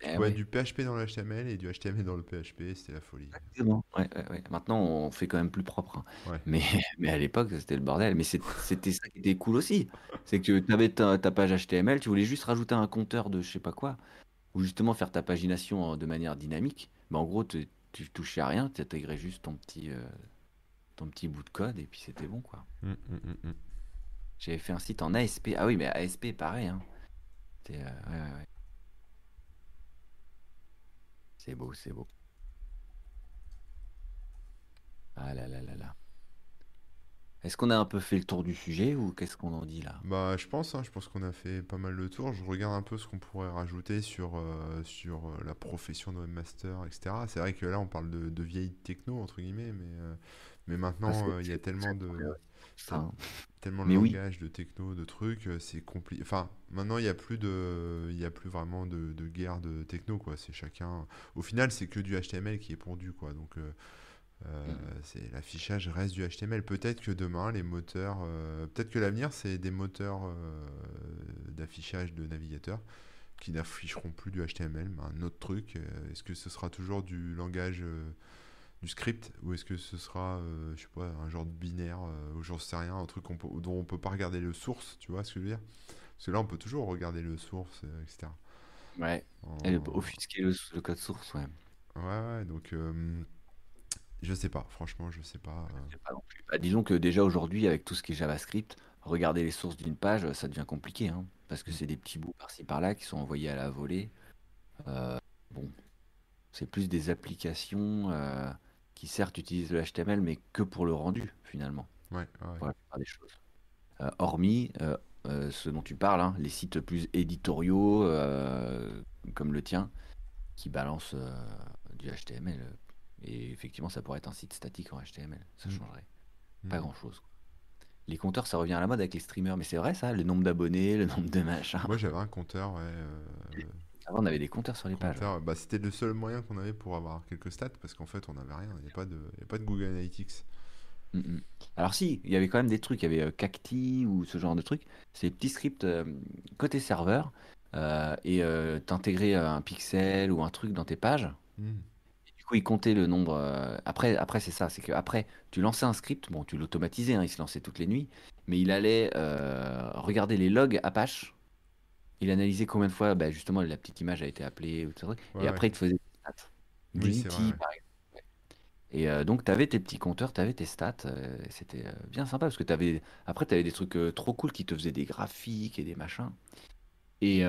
Tu Eh ouais. du PHP dans le HTML et du HTML dans le PHP, c'était la folie. Exactement. Ouais, ouais, ouais. Maintenant, on fait quand même plus propre. hein. Mais, mais à l'époque, c'était le bordel. Mais c'était ça qui était cool aussi. C'est que tu avais ta, ta page HTML, tu voulais juste rajouter un compteur de je sais pas quoi, ou justement faire ta pagination en- de manière dynamique. Mais en gros, tu, tu touchais à rien, tu intégrais juste ton petit, euh, ton petit bout de code et puis c'était bon, quoi. Hum, hum, hum. J'avais fait un site en ASP. Ah oui, mais ASP, pareil. Hein. Euh, ouais, ouais, ouais. C'est beau, c'est beau. Ah là là là là. Est-ce qu'on a un peu fait le tour du sujet ou qu'est-ce qu'on en dit là? Bah, je pense, hein, je pense qu'on a fait pas mal de tours. Je regarde un peu ce qu'on pourrait rajouter sur, euh, sur euh, la profession de webmaster, etc. C'est vrai que là, on parle de, de vieilles techno, entre guillemets, mais, euh, mais maintenant, euh, il y a tellement de. Ça, tellement de Mais oui. langage, de techno, de trucs, euh, c'est compliqué. Enfin, maintenant, il n'y a plus de, il y a plus vraiment de, de guerre de techno, quoi. C'est chacun. Au final, c'est que du HTML qui est pondu, quoi. Donc, euh, Mm. c'est l'affichage reste du HTML. Peut-être que demain, les moteurs, euh, peut-être que l'avenir, c'est des moteurs euh, d'affichage de navigateurs qui n'afficheront plus du HTML, mais un autre truc. Est-ce que ce sera toujours du langage du script ou est-ce que ce sera, euh, je sais pas, un genre de binaire euh, ou j'en sais rien, un truc peut- dont on peut pas regarder le source, tu vois ce que je veux dire? Parce que là, on peut toujours regarder le source, euh, etc. Ouais. En- Et offusquer le, le code source, ouais. Ouais, ouais, donc euh, je sais pas, franchement, je sais pas. Je sais pas non plus. Bah, disons que déjà aujourd'hui, avec tout ce qui est JavaScript, regarder les sources d'une page, ça devient compliqué, hein, parce que c'est des petits bouts par-ci par-là qui sont envoyés à la volée. Bon, c'est plus des applications qui certes utilisent le HTML, mais que pour le rendu finalement, Ouais, ouais. pour la plupart des choses. Euh, hormis euh, euh, ce dont tu parles, hein, les sites plus éditoriaux comme le tien, qui balancent du HTML. Et effectivement, ça pourrait être un site statique en HTML, ça Mm. changerait pas Mm. grand chose. Les compteurs, ça revient à la mode avec les streamers, mais c'est vrai ça, le nombre d'abonnés, le nombre de machins. Moi, j'avais un compteur, ouais. euh, Avant, on avait des compteurs sur les pages. bah, c'était le seul moyen qu'on avait pour avoir quelques stats parce qu'en fait, on n'avait rien. Il n'y a pas de, y a pas de Google Analytics. Mm. Alors si, il y avait quand même des trucs, il y avait euh, Cacti ou ce genre de trucs. C'est des petits scripts euh, côté serveur euh, et euh, t'intégrais euh, un pixel ou un truc dans tes pages. Mm. Et du coup, il comptait le nombre. Après, après c'est ça, c'est que après, tu lançais un script, bon, tu l'automatisais, hein, il se lançait toutes les nuits, mais il allait regarder les logs Apache. Il analysait combien de fois, bah, justement, la petite image a été appelée ou tout ça, Ouais, et après, il te faisait des stats. Oui, par exemple. Ouais. Et euh, donc, tu avais tes petits compteurs, tu avais tes stats. euh, C'était euh, bien sympa parce que t'avais... après, tu avais des trucs trop cool qui te faisaient des graphiques et des machins. Et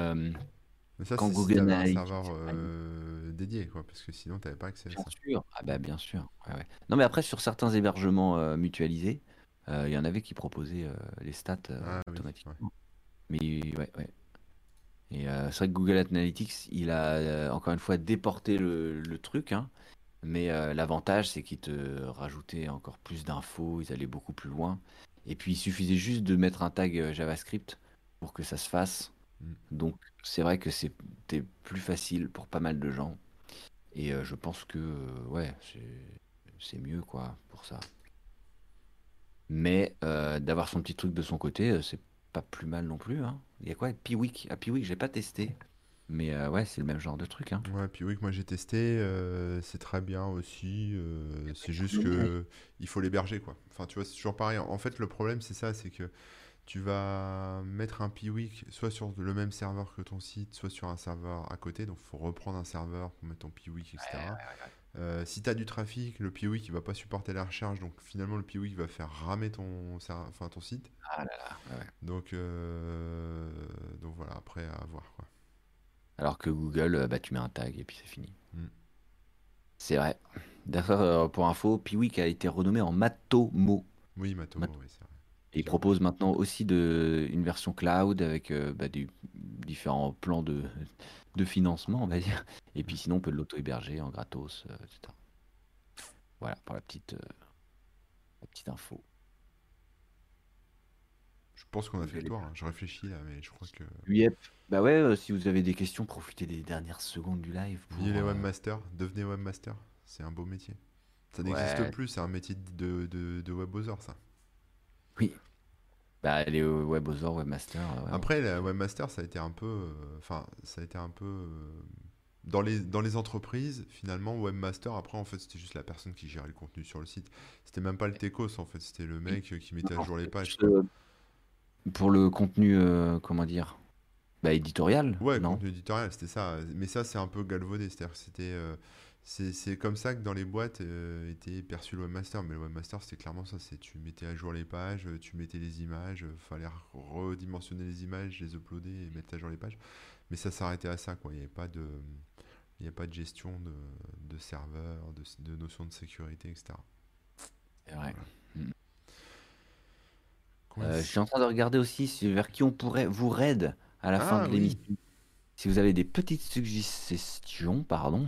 Mais ça, Quand c'est si Google t'avais un Analytics, serveur dédié, quoi, parce que sinon, tu n'avais pas accès à Bien ça. sûr, ah bah bien sûr. ouais, ouais. Non, mais après, sur certains hébergements mutualisés, il y en avait qui proposaient les stats Ah oui, ouais. automatiquement. Mais ouais, ouais. Et euh, c'est vrai que Google Analytics, il a euh, encore une fois déporté le, le truc, hein. Mais euh, l'avantage, c'est qu'ils te rajoutaient encore plus d'infos, ils allaient beaucoup plus loin. Et puis, il suffisait juste de mettre un tag JavaScript pour que ça se fasse. Mm. Donc, c'est vrai que c'était plus facile pour pas mal de gens. Et je pense que, ouais, c'est mieux, quoi, pour ça. Mais d'avoir son petit truc de son côté, c'est pas plus mal non plus, hein. Il y a quoi? Piwik. Ah, Piwik, j'ai pas testé. Mais euh, ouais, c'est le même genre de truc, hein. Ouais, puis oui, que moi j'ai testé, euh, c'est très bien aussi. euh, c'est juste que il faut l'héberger, quoi. Enfin, tu vois, c'est toujours pareil. En fait, le problème, c'est ça, c'est que tu vas mettre un Piwik soit sur le même serveur que ton site, soit sur un serveur à côté. Donc, il faut reprendre un serveur pour mettre ton Piwik, etc. Euh, si tu as du trafic, le il va pas supporter la recharge, donc finalement le Piwik va faire ramer ton, enfin, ton site. Ah là là, ouais. Donc, euh, donc voilà, après à voir quoi. Alors que Google, euh, bah, tu mets un tag et puis c'est fini. Mm. C'est vrai. D'ailleurs, pour info, Piwik a été renommé en Matomo. Oui, Matomo, Mat- oui. Et il propose maintenant aussi de, une version cloud avec euh, bah, des différents plans de, de financement, on va dire. Et puis sinon, on peut l'auto-héberger en gratos, euh, etc. Voilà pour la petite, euh, la petite info. Je pense qu'on a fait le tour. hein. Je réfléchis là, mais je crois que. Yep. Bah ouais, euh, si vous avez des questions, profitez des dernières secondes du live pour... Les webmasters, devenez webmaster. C'est un beau métier. Ça n'existe plus, c'est un métier de, de, de webosor, ça. Oui. Bah les euh, webosor, webmaster. euh, ouais, Après, la webmaster, ça a été un peu. euh, Enfin, ça a été un peu. euh, Dans les, dans les entreprises, finalement, webmaster, après, en fait, c'était juste la personne qui gérait le contenu sur le site. C'était même pas le techos, en fait, c'était le mec qui mettait à jour les pages. Euh, Pour le contenu, euh, comment dire Bah éditorial, Ouais, non? contenu éditorial, c'était ça. Mais ça, c'est un peu galvaudé. C'est-à-dire que c'était. euh, c'est comme ça que dans les boîtes euh, était perçu le webmaster. Mais le webmaster, c'était clairement ça. C'est tu mettais à jour les pages, euh, tu mettais les images, euh, fallait redimensionner les images, les uploader et mettre à jour les pages. Mais ça s'arrêtait à ça, quoi. Il n'y avait pas de. Il n'y a pas de gestion de, de serveurs, de, de notions de sécurité, etc. C'est vrai. Euh, il je suis en train de regarder aussi si- vers qui on pourrait vous raid à la fin Ah, de oui. l'émission. Si vous avez des petites suggestions, pardon,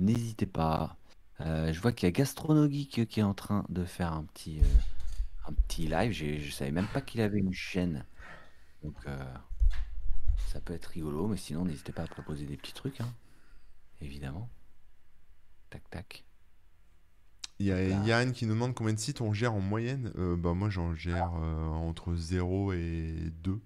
n'hésitez pas. Euh, je vois qu'il y a Gastronogeek qui est en train de faire un petit, euh, un petit live. Je savais même pas qu'il avait une chaîne. Donc euh, ça peut être rigolo, mais sinon n'hésitez pas à proposer des petits trucs, hein. évidemment. Tac tac. Il y a. Yann qui nous demande combien de sites on gère en moyenne. Bah, moi, j'en gère entre 0 et 2.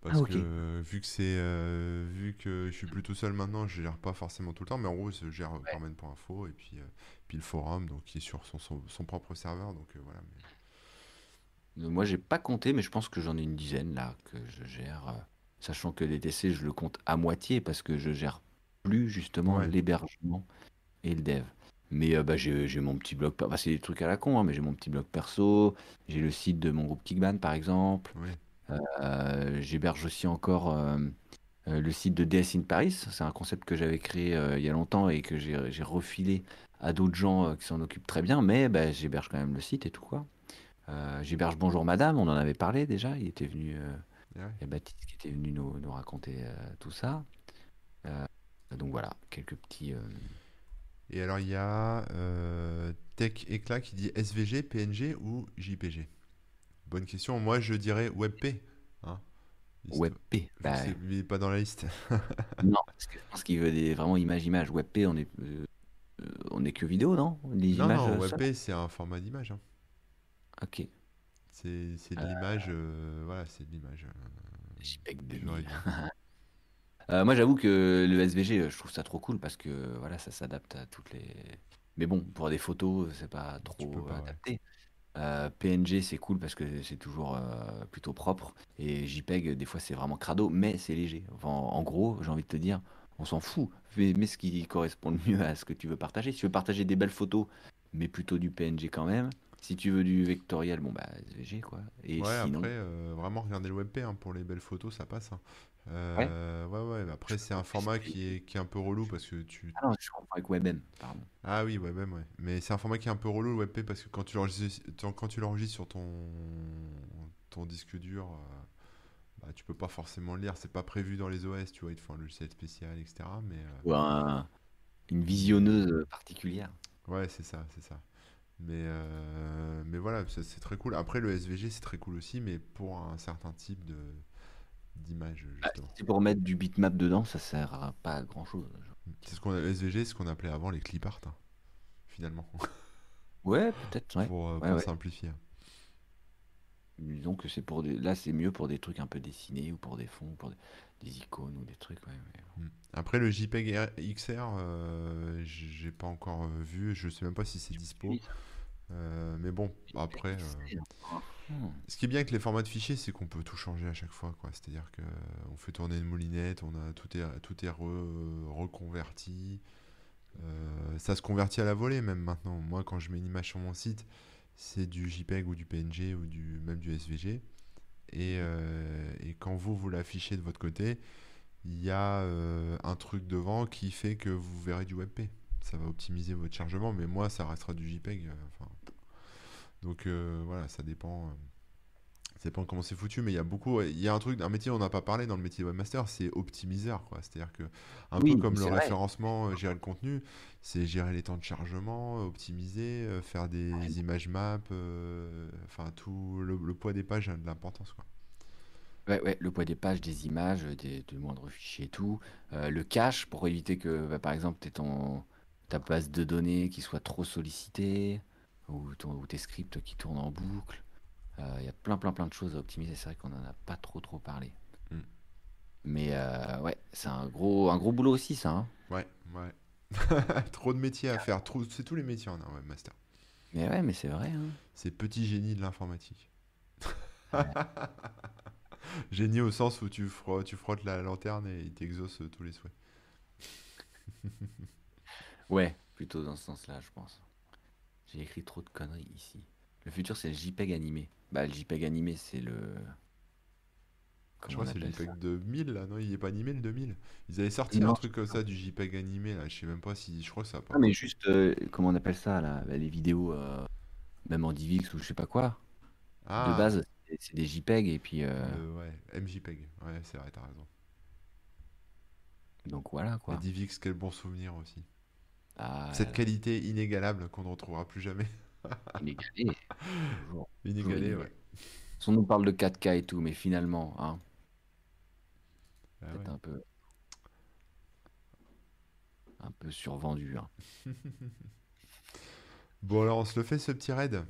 Parce Ah, que vu que c'est euh, vu que je suis plus tout seul maintenant, je gère pas forcément tout le temps, mais en gros, je gère Carmen.info et puis, euh, puis le forum, donc qui est sur son, son, son propre serveur. Donc euh, voilà. mais- Euh, Moi, j'ai pas compté, mais je pense que j'en ai une dizaine là que je gère. sachant que DTC, je le compte à moitié parce que je gère plus justement Ouais. l'hébergement et le dev. Mais euh, bah, j'ai mon petit blog, bah, c'est des trucs à la con, hein, mais j'ai mon petit blog perso, j'ai le site de mon groupe Kickban par exemple. Ouais. Euh, J'héberge aussi encore euh, euh, le site de DS in Paris. C'est un concept que j'avais créé euh, il y a longtemps et que j'ai refilé à d'autres gens qui s'en occupent très bien, mais bah, j'héberge quand même le site et tout quoi. J'héberge Bonjour Madame, on en avait parlé déjà. Il était venu, Et ouais. il y a Baptiste qui était venu nous, nous raconter tout ça. Donc voilà, quelques petits. Et alors, il y a Tech Éclat qui dit SVG, PNG ou JPG Bonne question. Moi, je dirais WebP. Hein WebP. Bah, il est pas dans la liste. non, parce que je pense qu'il veut des, vraiment image-image. WebP, on est, euh, euh, on est que vidéo, non? Les non, images. non, euh, WebP, c'est un format d'image. hein. Ok. C'est de l'image. euh, voilà, c'est de l'image. JPEG j'aurais 2000. dit. Moi, j'avoue que le SVG, je trouve ça trop cool parce que voilà, ça s'adapte à toutes les. Mais bon, pour des photos, c'est pas trop pas, ouais. Euh, PNG, c'est cool parce que c'est toujours euh, plutôt propre. Et JPEG, des fois, c'est vraiment crado, mais c'est léger. Enfin, en gros, j'ai envie de te dire, on s'en fout. Mais, mais ce qui correspond le mieux à ce que tu veux partager. Si tu veux partager des belles photos, mais plutôt du PNG quand même. Si tu veux du vectoriel, bon bah SVG quoi. Et Ouais, sinon, après, euh, vraiment, regarder le WebP hein, pour les belles photos, ça passe. hein. Euh, ouais, ouais, mais après. c'est un format qui est, qui est un peu relou parce que tu. Ah non, je comprends avec WebM, pardon. Ah oui, WebM, ouais. Mais c'est un format qui est un peu relou, le WebP, parce que quand tu l'enregistres quand tu l'enregistres sur ton, ton disque dur, euh, bah, tu peux pas forcément le lire. C'est pas prévu dans les OS, tu vois. Il te faut un logiciel spécial, etc. Mais, euh, Ou un- une visionneuse particulière. ouais, c'est ça, c'est ça. Mais, euh, mais voilà, c'est très cool. Après, le SVG, c'est très cool aussi, mais pour un certain type de d'image, Ah, justement. si c'est pour mettre du bitmap dedans, ça sert à pas à grand chose. C'est ce qu'on a, le SVG, c'est ce qu'on appelait avant les clip art, hein, finalement, Ouais, peut-être, ouais. pour, euh, Ouais, pour ouais. simplifier. Disons que c'est pour des... Là, c'est mieux pour des trucs un peu dessinés ou pour des fonds, pour des, des icônes ou des trucs. Mm. Après, le JPEG XR, euh, j'ai pas encore euh, vu, je sais même pas si c'est dispo. Euh, mais bon, après, euh. Ce qui est bien avec les formats de fichiers, c'est qu'on peut tout changer à chaque fois. C'est-à-dire que euh, fait tourner une moulinette, on a tout est reconverti. Euh, ça se convertit à la volée même maintenant. Moi, quand je mets une image sur mon site, c'est du JPEG ou du PNG ou du même du SVG. Et, euh, et quand vous vous l'affichez de votre côté, il y a un truc devant qui fait que vous verrez du WebP. Ça va optimiser votre chargement, mais moi, ça restera du JPEG. Donc euh, voilà, ça dépend. euh, ça dépend comment c'est foutu, mais il y a beaucoup. Il y a un truc, un métier dont on n'a pas parlé dans le métier de webmaster, c'est optimiseur, quoi. C'est-à-dire que un Oui, peu comme le vrai. référencement, euh, gérer le contenu, c'est gérer les temps de chargement, optimiser, faire des images maps, euh, enfin tout le, le poids des pages a de l'importance, quoi. Ouais, ouais, le poids des pages, des images, des, des moindres fichiers et tout. Euh, le cache pour éviter que, bah, par exemple, t'aies ton, ta base de données qui soit trop sollicitée ou, ton, ou tes scripts qui tournent en boucle. Euh, Il y a plein, plein, plein de choses à optimiser. C'est vrai qu'on en a pas trop, trop parlé. Mm. Mais euh, ouais, c'est un gros, un gros boulot aussi, ça. hein. Ouais, ouais. Trop de métiers à faire, c'est tous les métiers en un webmaster. Mais ouais, mais c'est vrai. hein. C'est petit génie de l'informatique. Génie au sens où tu frottes, tu frottes la lanterne et il t'exauce tous les souhaits. Ouais, plutôt dans ce sens-là, je pense. J'ai écrit trop de conneries ici. Le futur, c'est le JPEG animé. Bah, le JPEG animé, c'est le. Je crois que c'est le JPEG 2000 là, non, il est pas animé le 2000. Ils avaient sorti Non, un truc comme ça du JPEG animé là, je sais même pas si. Je crois que ça a pas. Ah, mais juste, euh, comment on appelle ça, là bah, Les vidéos, euh, même en DivX ou je sais pas quoi. Ah, De base, c'est- des JPEG et puis. euh, euh, ouais, MJPEG. Ouais, c'est vrai, t'as raison. donc voilà, Et quoi. DivX, quel bon souvenir aussi. Ah, Cette qualité inégalable qu'on ne retrouvera plus jamais. Toujours. Inégalée, inégalé. ouais. On nous parle de 4K et tout, mais finalement, hein, Ah peut-être ouais. un peu. Un peu survendu. hein. Bon, alors on se le fait ce petit raid?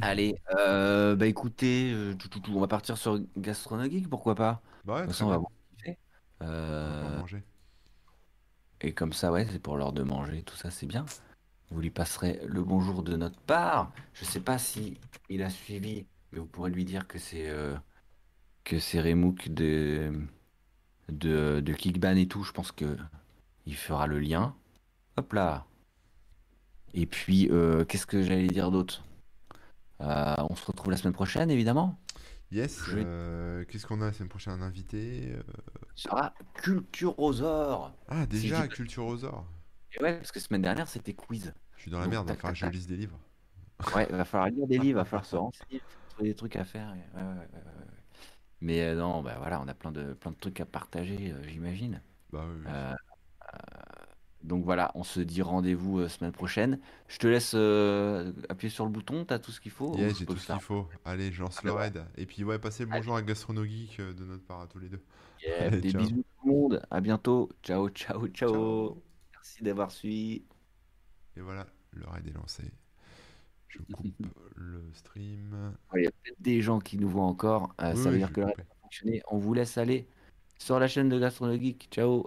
Allez, euh, bah écoutez, euh, tout, tout, tout, on va partir sur Gastronogeek, pourquoi pas? Bah ouais, De toute très façon, on va. On va Euh, manger. Et comme ça, ouais, c'est pour l'heure de manger, tout ça, c'est bien. Vous lui passerez le bonjour de notre part. Je sais pas si il a suivi, mais vous pourrez lui dire que c'est euh, que c'est Remouk de, de Kickban et tout. Je pense que il fera le lien. Hop là. Et puis, euh, qu'est-ce que j'allais dire d'autre? Euh, on se retrouve la semaine prochaine, évidemment. Yes, euh, qu'est-ce qu'on a la semaine prochaine Un invité euh, Ce sera Culturosaure. Ah, Si déjà, j'ai pas- Culturosaure. Et ouais, parce que semaine dernière, c'était quiz. Je suis dans la Donc, merde, il va falloir que je lise des livres. Ouais, il va falloir lire des livres, il va falloir se renseigner, trouver des trucs à faire. et- ouais, ouais, ouais, ouais, ouais. Mais euh, non, bah voilà, on a plein de, plein de trucs à partager, euh, j'imagine. Bah oui, oui. Donc voilà, on se dit rendez-vous euh, semaine prochaine. Je te laisse euh, appuyer sur le bouton, t'as tout ce qu'il faut? Yeah, j'ai tout ce qu'il faut. Allez, je lance Allez, le ouais. raid. Et puis, ouais, passez le Allez. bonjour à Gastronogeek euh, de notre part à tous les deux. Yeah, Allez, des ciao. bisous tout le monde, à bientôt. Ciao, ciao, ciao. Ciao. Merci d'avoir suivi. Et voilà, le raid est lancé. Je coupe le stream. Il y a peut-être des gens qui nous voient encore. euh, Oui, ça veut oui, dire que le reste a fonctionné. On vous laisse aller sur la chaîne de Gastronogeek. Ciao.